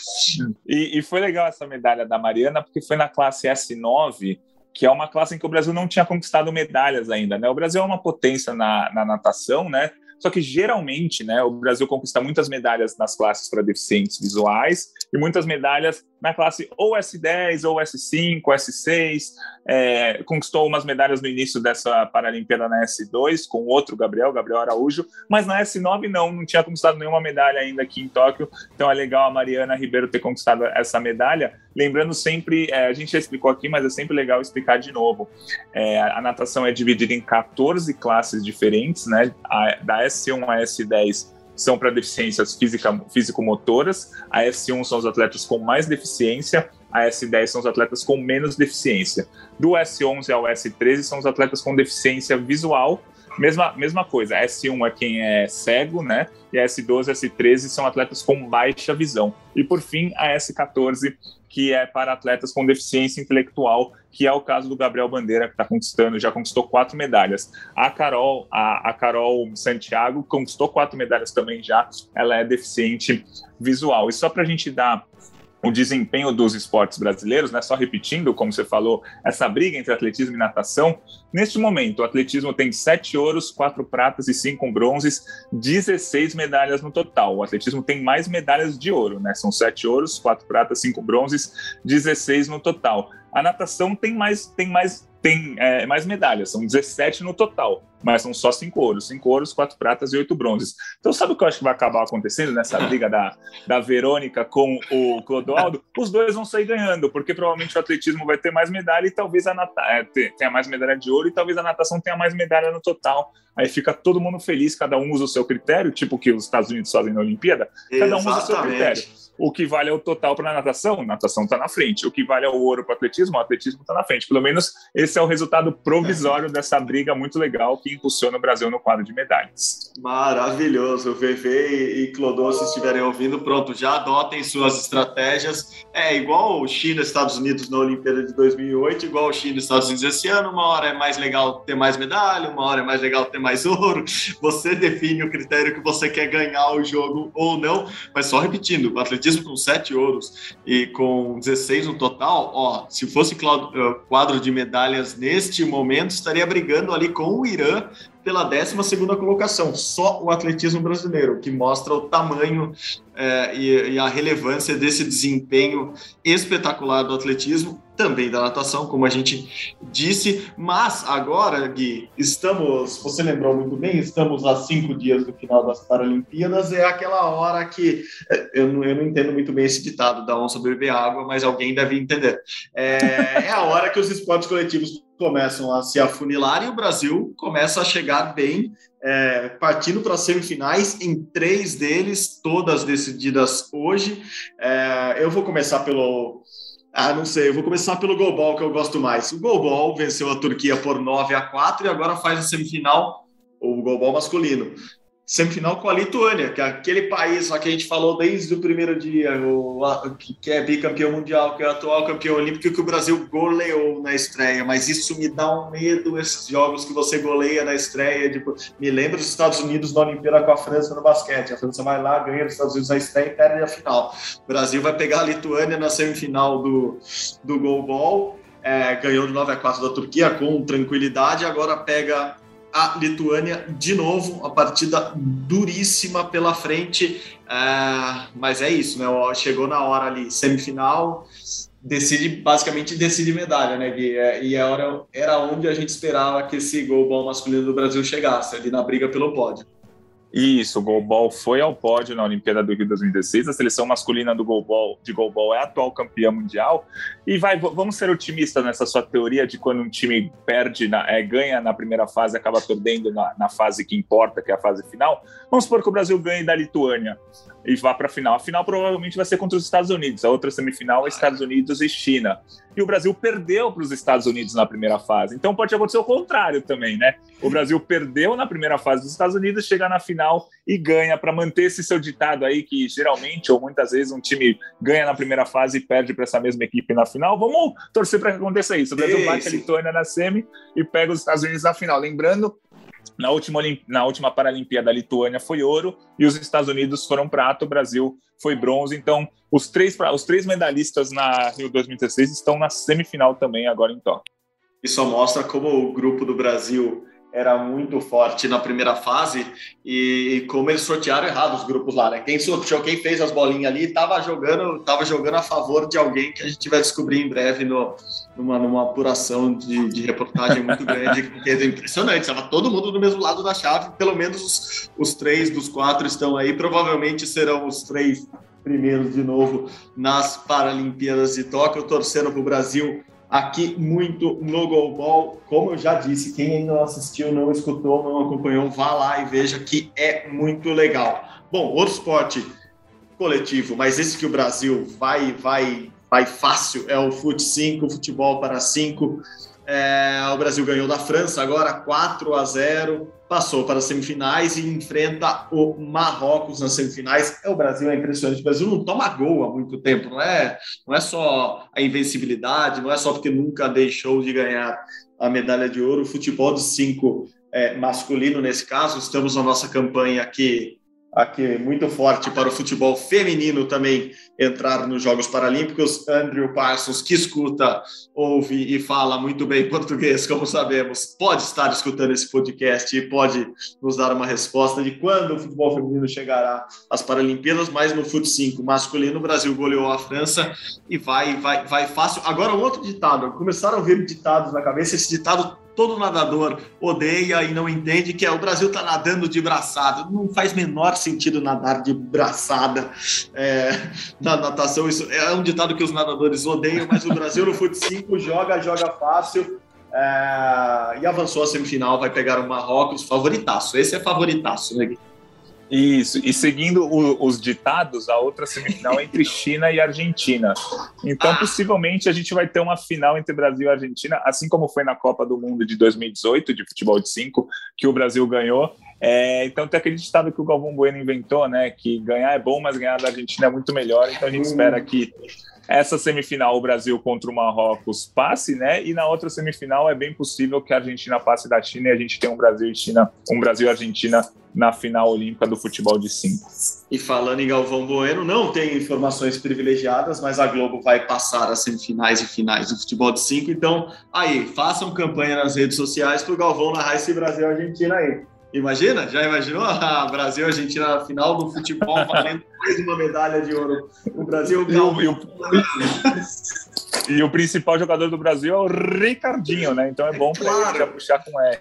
E, e, foi legal essa medalha da Mariana, porque foi na classe S9, que é uma classe em que o Brasil não tinha conquistado medalhas ainda. Né? O Brasil é uma potência na, na natação, né? Só que geralmente, né, o Brasil conquista muitas medalhas nas classes para deficientes visuais e muitas medalhas na classe ou S10, ou S5, S6, é, conquistou umas medalhas no início dessa Paralimpíada na S2 com outro Gabriel, Gabriel Araújo, mas na S9 não, não tinha conquistado nenhuma medalha ainda aqui em Tóquio, então é legal a Mariana Ribeiro ter conquistado essa medalha. Lembrando sempre, é, a gente já explicou aqui, mas é sempre legal explicar de novo. É, a natação é dividida em 14 classes diferentes, né? A, da S1 a S10 são para deficiências físico-motoras, a S1 são os atletas com mais deficiência, a S10 são os atletas com menos deficiência. Do S11 ao S13 são os atletas com deficiência visual, mesma, mesma coisa, S1 é quem é cego, né? E a S12 e S13 são atletas com baixa visão. E por fim, a S14 que é para atletas com deficiência intelectual, que é o caso do Gabriel Bandeira, que está conquistando, já conquistou quatro medalhas. A Carol, a, a Carol Santiago conquistou quatro medalhas também já, ela é deficiente visual. E só para a gente dar o desempenho dos esportes brasileiros, né? Só repetindo, como você falou, essa briga entre atletismo e natação. Neste momento, o atletismo tem sete ouros, quatro pratas e cinco bronzes, 16 medalhas no total. O atletismo tem mais medalhas de ouro, né? São sete ouros, quatro pratas, cinco bronzes, 16 no total. A natação tem mais, tem mais tem é, mais medalhas, são 17 no total, mas são só cinco ouros, cinco ouros, quatro pratas e oito bronzes. Então, sabe o que eu acho que vai acabar acontecendo nessa briga da, da Verônica com o Clodoaldo? Os dois vão sair ganhando, porque provavelmente o atletismo vai ter mais medalha e talvez a natação é, tenha mais medalha de ouro e talvez a natação tenha mais medalha no total. Aí fica todo mundo feliz, cada um usa o seu critério, tipo o que os Estados Unidos fazem na Olimpíada, cada um usa o seu critério. O que vale é o total para a natação, natação está na frente. O que vale é o ouro para o atletismo, o atletismo está na frente. Pelo menos esse é o resultado provisório dessa briga muito legal que impulsiona o Brasil no quadro de medalhas. Maravilhoso. VV e Clodô, se estiverem ouvindo, pronto, já adotem suas estratégias. É igual China e Estados Unidos na Olimpíada de 2008, igual China e Estados Unidos esse ano. Uma hora é mais legal ter mais medalha, uma hora é mais legal ter mais ouro. Você define o critério que você quer ganhar o jogo ou não, mas só repetindo, o atletismo atletismo com sete ouros e com 16 no total, ó, se fosse eh, quadro de medalhas neste momento, estaria brigando ali com o Irã pela 12 colocação, só o atletismo brasileiro, que mostra o tamanho é, e, e, a relevância desse desempenho espetacular do atletismo, também da natação, como a gente disse. Mas agora, Gui, estamos, você lembrou muito bem, estamos a cinco dias do final das Paralimpíadas, é aquela hora que é, eu não, eu não entendo muito bem esse ditado da onça beber água, mas alguém deve entender. É, é a hora que os esportes coletivos começam a se afunilar e o Brasil começa a chegar bem, é, partindo para as semifinais, em três deles, todas decididas hoje. É, eu vou começar pelo. Ah, não sei, eu vou começar pelo goalball que eu gosto mais. O goalball venceu a Turquia por 9 a 4 e agora faz a semifinal, o goalball masculino semifinal com a Lituânia, que é aquele país lá que a gente falou desde o primeiro dia, o, que é bicampeão mundial, que é atual campeão olímpico, que o Brasil goleou na estreia. Mas isso me dá um medo, esses jogos que você goleia na estreia. Tipo, me lembra dos Estados Unidos na Olimpíada com a França no basquete. A França vai lá, ganha os Estados Unidos na estreia e perde a final. O Brasil vai pegar a Lituânia na semifinal do, do goalball. É, ganhou de 9 a 4 da Turquia com tranquilidade, agora pega a Lituânia de novo, a partida duríssima pela frente, é, mas é isso, né? Chegou na hora ali, semifinal, decide basicamente decide medalha, né, Gui? É, e era, era onde a gente esperava que esse gol bom masculino do Brasil chegasse, ali na briga pelo pódio. Isso, o goalball foi ao pódio na Olimpíada do Rio 2016. A seleção masculina do goalball, de goalball é atual campeã mundial. E vai, vamos ser otimistas nessa sua teoria de quando um time perde, na, é, ganha na primeira fase, acaba perdendo na, na fase que importa, que é a fase final. Vamos supor que o Brasil ganhe da Lituânia e vá para a final. A final provavelmente vai ser contra os Estados Unidos. A outra semifinal é Estados Unidos e China. E o Brasil perdeu para os Estados Unidos na primeira fase. Então pode acontecer o contrário também, né? O Brasil perdeu na primeira fase dos Estados Unidos, chega na final e ganha para manter esse seu ditado aí que geralmente ou muitas vezes um time ganha na primeira fase e perde para essa mesma equipe na final. Vamos torcer para que aconteça isso. O Brasil bate a Lituânia na semi e pega os Estados Unidos na final. Lembrando na última, na última Paralimpíada, a Lituânia foi ouro e os Estados Unidos foram prata, o Brasil foi bronze. Então, os três, os três medalhistas na Rio 2016 estão na semifinal também agora em Tóquio. Isso mostra como o grupo do Brasil era muito forte na primeira fase e como eles sortearam errado os grupos lá, né? Quem sorteou, quem fez as bolinhas ali, estava jogando, tava jogando a favor de alguém que a gente vai descobrir em breve no, numa, numa apuração de, de reportagem muito grande, que é impressionante. Estava todo mundo do mesmo lado da chave, pelo menos os, os três dos quatro estão aí, provavelmente serão os três primeiros de novo nas Paralimpíadas de Tóquio, torcendo para o Brasil aqui muito no Golbol. Como eu já disse, quem ainda não assistiu, não escutou, não acompanhou, vá lá e veja que é muito legal. Bom, outro esporte coletivo, mas esse que o Brasil vai vai vai fácil é o fut 5, futebol para 5. É, o Brasil ganhou da França agora 4 a 0, passou para as semifinais e enfrenta o Marrocos nas semifinais. É, o Brasil é impressionante. O Brasil não toma gol há muito tempo, não é, não é só a invencibilidade, não é só porque nunca deixou de ganhar a medalha de ouro. O futebol de 5 é, masculino, nesse caso, estamos na nossa campanha aqui aqui muito forte para o futebol feminino também entrar nos Jogos Paralímpicos. Andrew Parsons, que escuta, ouve e fala muito bem português, como sabemos, pode estar escutando esse podcast e pode nos dar uma resposta de quando o futebol feminino chegará às Paralimpíadas, mas no fut 5 masculino, o Brasil goleou a França e vai, vai, vai fácil. Agora, um outro ditado, começaram a ver ditados na cabeça, esse ditado todo nadador odeia e não entende que é o Brasil está nadando de braçada. Não faz menor sentido nadar de braçada é, na natação. Isso é um ditado que os nadadores odeiam, mas o Brasil no fut 5 joga, joga fácil. É, e avançou a semifinal, vai pegar o Marrocos, favoritaço. Esse é favoritaço, né? Isso, e seguindo o, os ditados, a outra semifinal é entre China e Argentina. Então, ah. possivelmente, a gente vai ter uma final entre Brasil e Argentina, assim como foi na Copa do Mundo de 2018, de futebol de 5, que o Brasil ganhou. É, então, tem aquele ditado que o Galvão Bueno inventou, né? Que ganhar é bom, mas ganhar da Argentina é muito melhor. Então, a gente espera que essa semifinal, o Brasil contra o Marrocos passe, né? E na outra semifinal é bem possível que a Argentina passe da China e a gente tenha um Brasil e China, um Brasil e Argentina na final olímpica do futebol de cinco. E falando em Galvão Bueno, não tem informações privilegiadas, mas a Globo vai passar as semifinais e finais do futebol de cinco. Então, aí, façam campanha nas redes sociais para o Galvão narrar esse Brasil Argentina aí. Imagina? Já imaginou a Brasil Argentina na final do futebol valendo mais uma medalha de ouro? O Brasil e o, e, o, e o, principal jogador do Brasil é o Ricardinho, né? Então é bom para claro. já puxar com R.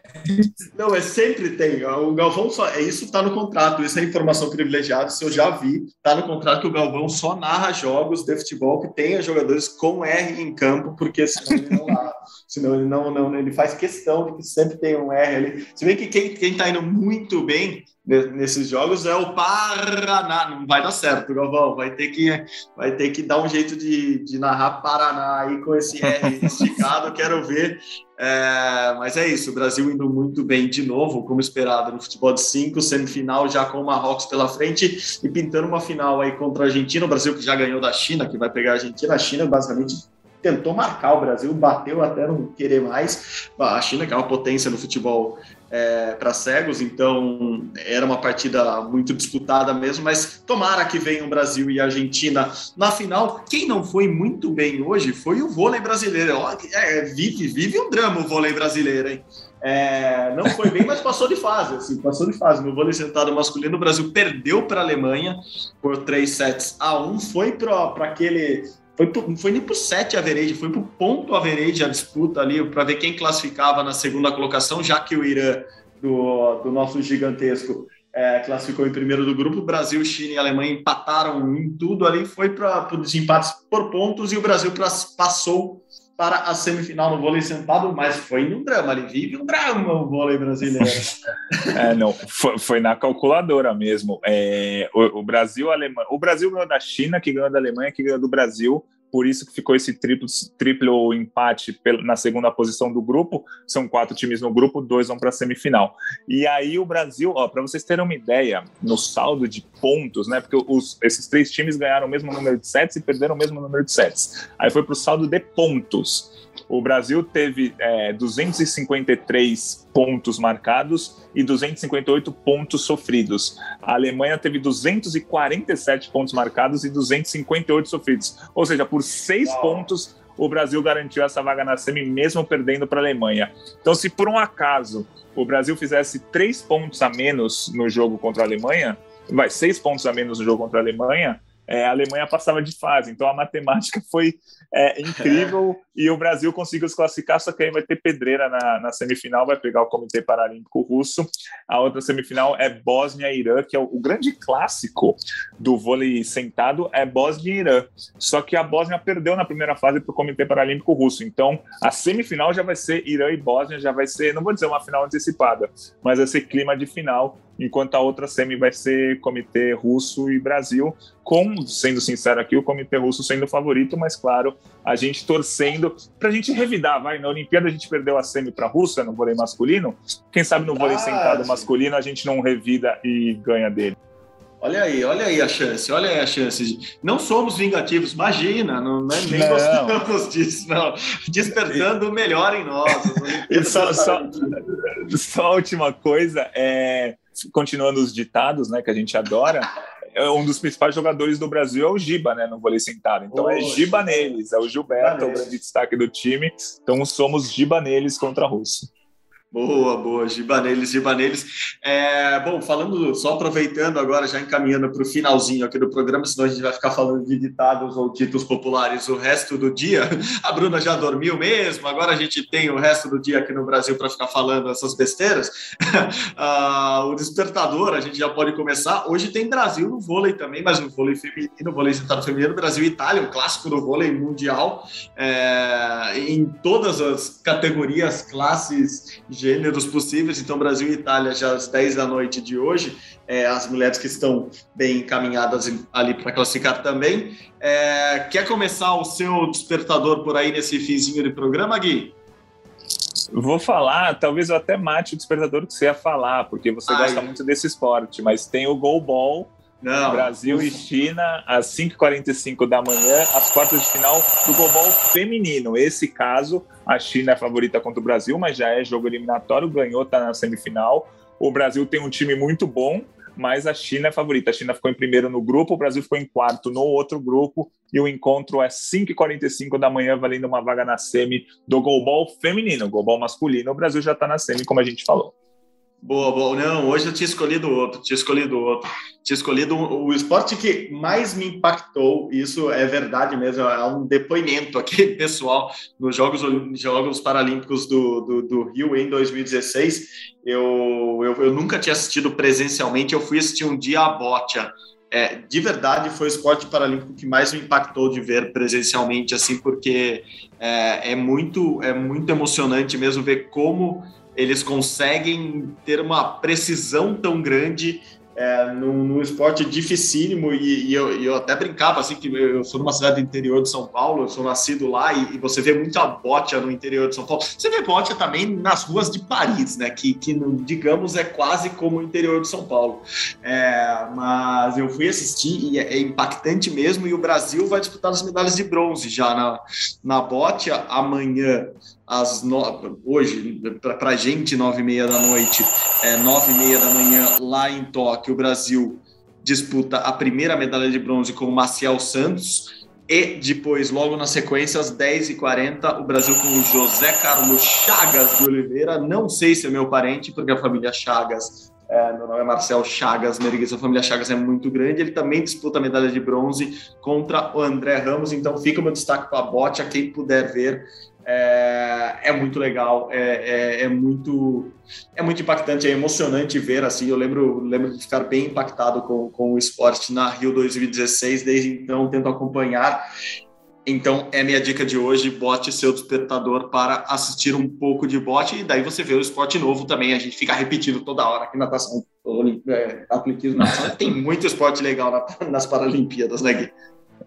Não, é sempre tem. O Galvão só. É, isso está no contrato, isso é informação privilegiada. Se eu já vi, está no contrato que o Galvão só narra jogos de futebol que tenha jogadores com R em campo, porque senão ele não narra. senão ele não, não ele faz questão de que sempre tem um R ali. Se bem que quem está indo muito bem nesses jogos é o Paraná. Não vai dar certo, Galvão. Vai ter que, vai ter que dar um jeito de, de narrar Paraná aí com esse R esticado. Quero ver. É, mas é isso, o Brasil indo muito bem de novo, como esperado no futebol de cinco, semifinal já com o Marrocos pela frente e pintando uma final aí contra a Argentina, o Brasil que já ganhou da China, que vai pegar a Argentina, a China basicamente tentou marcar o Brasil, bateu até não querer mais. A China, que é uma potência no futebol é, para cegos, então era uma partida muito disputada mesmo, mas tomara que venha o Brasil e Argentina na final. Quem não foi muito bem hoje foi o vôlei brasileiro. É, vive, vive um drama o vôlei brasileiro, hein? É, não foi bem, mas passou de fase, assim, passou de fase. No vôlei sentado masculino, o Brasil perdeu para a Alemanha por 3 sets a 1, foi para aquele foi não foi nem para o 7 average, foi para o ponto average a disputa ali, para ver quem classificava na segunda colocação, já que o Irã, do, do nosso gigantesco, é, classificou em primeiro do grupo. Brasil, China e Alemanha empataram em tudo ali, foi para os desempates por pontos e o Brasil passou para a semifinal no vôlei sentado, mas foi um drama, ele vive um drama o vôlei brasileiro. é, não, foi, foi, na calculadora mesmo. É, o, o, Brasil, Alemanha, o Brasil ganhou da China, que ganhou da Alemanha, que ganhou do Brasil por isso que ficou esse triplo, triplo empate na segunda posição do grupo. São quatro times no grupo, dois vão para a semifinal. E aí o Brasil, para vocês terem uma ideia, no saldo de pontos, né? Porque os, esses três times ganharam o mesmo número de sets e perderam o mesmo número de sets. Aí foi para o saldo de pontos. O Brasil teve é, 253 pontos marcados e 258 pontos sofridos. A Alemanha teve 247 pontos marcados e 258 sofridos. Ou seja, por seis pontos, o Brasil garantiu essa vaga na semi, mesmo perdendo para a Alemanha. Então, se por um acaso o Brasil fizesse três pontos a menos no jogo contra a Alemanha, vai, seis pontos a menos no jogo contra a Alemanha, é, a Alemanha passava de fase. Então a matemática foi é, incrível e o Brasil conseguiu se classificar, só que aí vai ter pedreira na, na, semifinal, vai pegar o Comitê Paralímpico Russo. A outra semifinal é Bósnia e Irã, que é o, o, grande clássico do vôlei sentado, é Bósnia e Irã. Só que a Bósnia perdeu na primeira fase para o Comitê Paralímpico Russo. Então a semifinal já vai ser Irã e Bósnia, já vai ser, não vou dizer uma final antecipada, mas ser clima de final enquanto a outra semi vai ser Comitê Russo e Brasil, com, sendo sincero aqui, o Comitê Russo sendo o favorito, mas claro, a gente torcendo para a gente revidar, vai, na Olimpíada a gente perdeu a semi para a Rússia no vôlei masculino, quem sabe no vôlei sentado masculino a gente não revida e ganha dele. Olha aí, olha aí a chance, olha aí a chance. Não somos vingativos, imagina, não, não, nem não. gostamos disso, não. Despertando o melhor em nós. E só, só, só a última coisa, é, continuando os ditados, né, que a gente adora, é um dos principais jogadores do Brasil é o Giba, né, no vôlei sentado. Então é Giba neles, é o Gilberto, o grande destaque do time. Então somos Giba neles contra a Rússia. Boa, boa, Gibaneles, Gibaneles. É, bom, falando, só aproveitando agora, já encaminhando para o finalzinho aqui do programa, senão a gente vai ficar falando de ditados ou títulos populares o resto do dia. A Bruna já dormiu mesmo, agora a gente tem o resto do dia aqui no Brasil para ficar falando essas besteiras. ah, o despertador, a gente já pode começar. Hoje tem Brasil no vôlei também, mas no vôlei feminino, vôlei sentado feminino, Brasil e Itália, um clássico do vôlei mundial, é, em todas as categorias, classes, gêneros possíveis. Então, Brasil e Itália, já às 10 da noite de hoje, é, as mulheres que estão bem encaminhadas ali para classificar também. É, quer começar o seu despertador por aí nesse finzinho de programa, Gui? Vou falar, talvez eu até mate o despertador que você ia falar, porque você Ai. gosta muito desse esporte, mas tem o goalball não. Brasil e China, às 5h45 da manhã, as quartas de final do Global Feminino. Esse caso, a China é favorita contra o Brasil, mas já é jogo eliminatório, ganhou, está na semifinal. O Brasil tem um time muito bom, mas a China é favorita. A China ficou em primeiro no grupo, o Brasil ficou em quarto no outro grupo, e o encontro é 5h45 da manhã, valendo uma vaga na semi do Global Feminino. Global masculino, o Brasil já está na semi, como a gente falou. Boa, boa. Não, hoje eu tinha escolhido outro, tinha escolhido outro. Tinha escolhido o esporte que mais me impactou, isso é verdade mesmo, é um depoimento aqui pessoal nos Jogos, Jogos Paralímpicos do, do, do Rio em 2016. Eu, eu, eu, nunca tinha assistido presencialmente, eu fui assistir um dia a bote. É, de verdade, foi o esporte paralímpico que mais me impactou de ver presencialmente, assim, porque é, é muito, é muito emocionante mesmo ver como eles conseguem ter uma precisão tão grande é, num, num, esporte dificílimo e, e, eu, e, eu, até brincava assim que eu sou numa cidade do interior de São Paulo, eu sou nascido lá e, e você vê muita bote no interior de São Paulo. Você vê bote também nas ruas de Paris, né? Que, que digamos é quase como o interior de São Paulo. É, mas eu fui assistir e é, é, impactante mesmo. E o Brasil vai disputar as medalhas de bronze já na, na bote amanhã às no... hoje, para a gente, nove e meia da noite, é, nove e meia da manhã, lá em Tóquio, o Brasil disputa a primeira medalha de bronze com o Maciel Santos. E depois, logo na sequência, às 10h40, o Brasil com o José Carlos Chagas de Oliveira. Não sei se é meu parente, porque a família Chagas é, meu nome é Marcel Chagas Merigues, a família Chagas é muito grande. Ele também disputa a medalha de bronze contra o André Ramos. Então fica o meu destaque para a bote, a quem puder ver é, é muito legal, é, é, é, muito é muito impactante, é emocionante ver assim. Eu lembro, lembro de ficar bem impactado com, com o esporte na Rio 2016, desde então tento acompanhar. Então é minha dica de hoje, bote seu despertador para assistir um pouco de bote e daí você vê o esporte novo também. A gente fica repetindo toda hora aqui natação, é, atletismo, natação. tem muito esporte legal na, nas Paralimpíadas, né, Gui?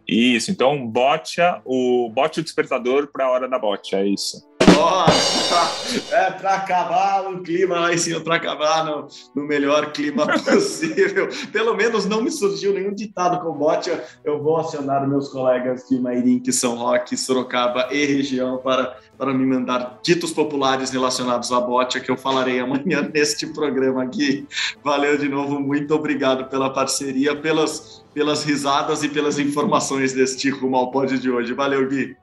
Isso, então bote o bote o despertador para a hora da bote, é isso. É para acabar no clima lá em cima, para acabar no, no, melhor clima possível. Pelo menos não me surgiu nenhum ditado com bote. Eu vou acionar meus colegas de Mairim, que São Roque, Sorocaba e região para, para me mandar ditos populares relacionados à bote, que eu falarei amanhã neste programa aqui. Valeu de novo, muito obrigado pela parceria, pelas, pelas risadas e pelas informações deste rumo ao pódio de hoje. Valeu, Gui.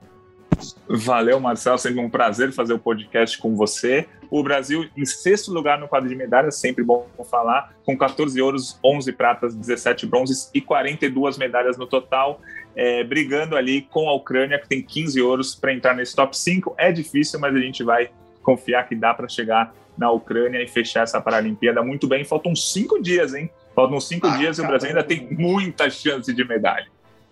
Valeu, Marcelo. Sempre um prazer fazer o podcast com você. O Brasil em sexto lugar no quadro de medalhas, sempre bom falar, com 14 ouros, 11 pratas, 17 bronzes e 42 medalhas no total, é, brigando ali com a Ucrânia, que tem 15 ouros para entrar nesse top 5. É difícil, mas a gente vai confiar que dá para chegar na Ucrânia e fechar essa Paralimpíada muito bem. Faltam cinco dias, hein? Faltam cinco ah, dias e o Brasil ainda tem muita chance de medalha.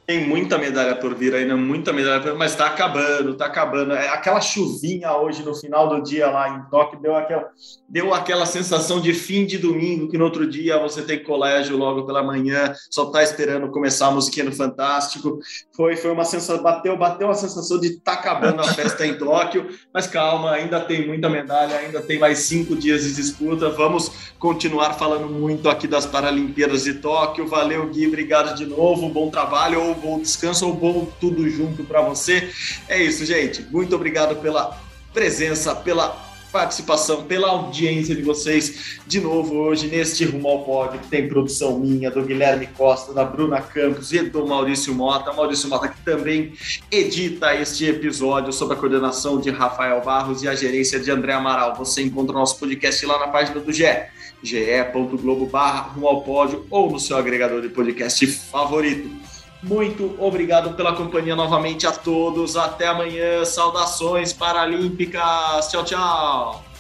Tem muita medalha por vir ainda, muita medalha por vir, mas está acabando, está acabando. É, aquela chuvinha hoje no final do dia lá em Tóquio deu aquela, deu aquela sensação de fim de domingo, que no outro dia você tem colégio logo pela manhã, só está esperando começar a musiquinha no Fantástico. Foi, foi uma sensação, bateu, bateu a sensação de tá acabando a festa em Tóquio, mas calma, ainda tem muita medalha, ainda tem mais cinco dias de disputa. Vamos continuar falando muito aqui das Paralimpíadas de Tóquio. Valeu, Gui, obrigado de novo, bom trabalho ou bom descanso ou bom tudo junto para você. É isso, gente. Muito obrigado pela presença, pela participação, pela audiência de vocês de novo hoje neste Rumo ao Pódio, que tem produção minha, do Guilherme Costa, da Bruna Campos e do Maurício Mota. Maurício Mota que também edita este episódio sob a coordenação de Rafael Barros e a gerência de André Amaral. Você encontra o nosso podcast lá na página do GE, ge.globo barra Rumo ao Pódio ou no seu agregador de podcast favorito. Muito obrigado pela companhia novamente a todos. Até amanhã. Saudações paralímpicas. Tchau, tchau.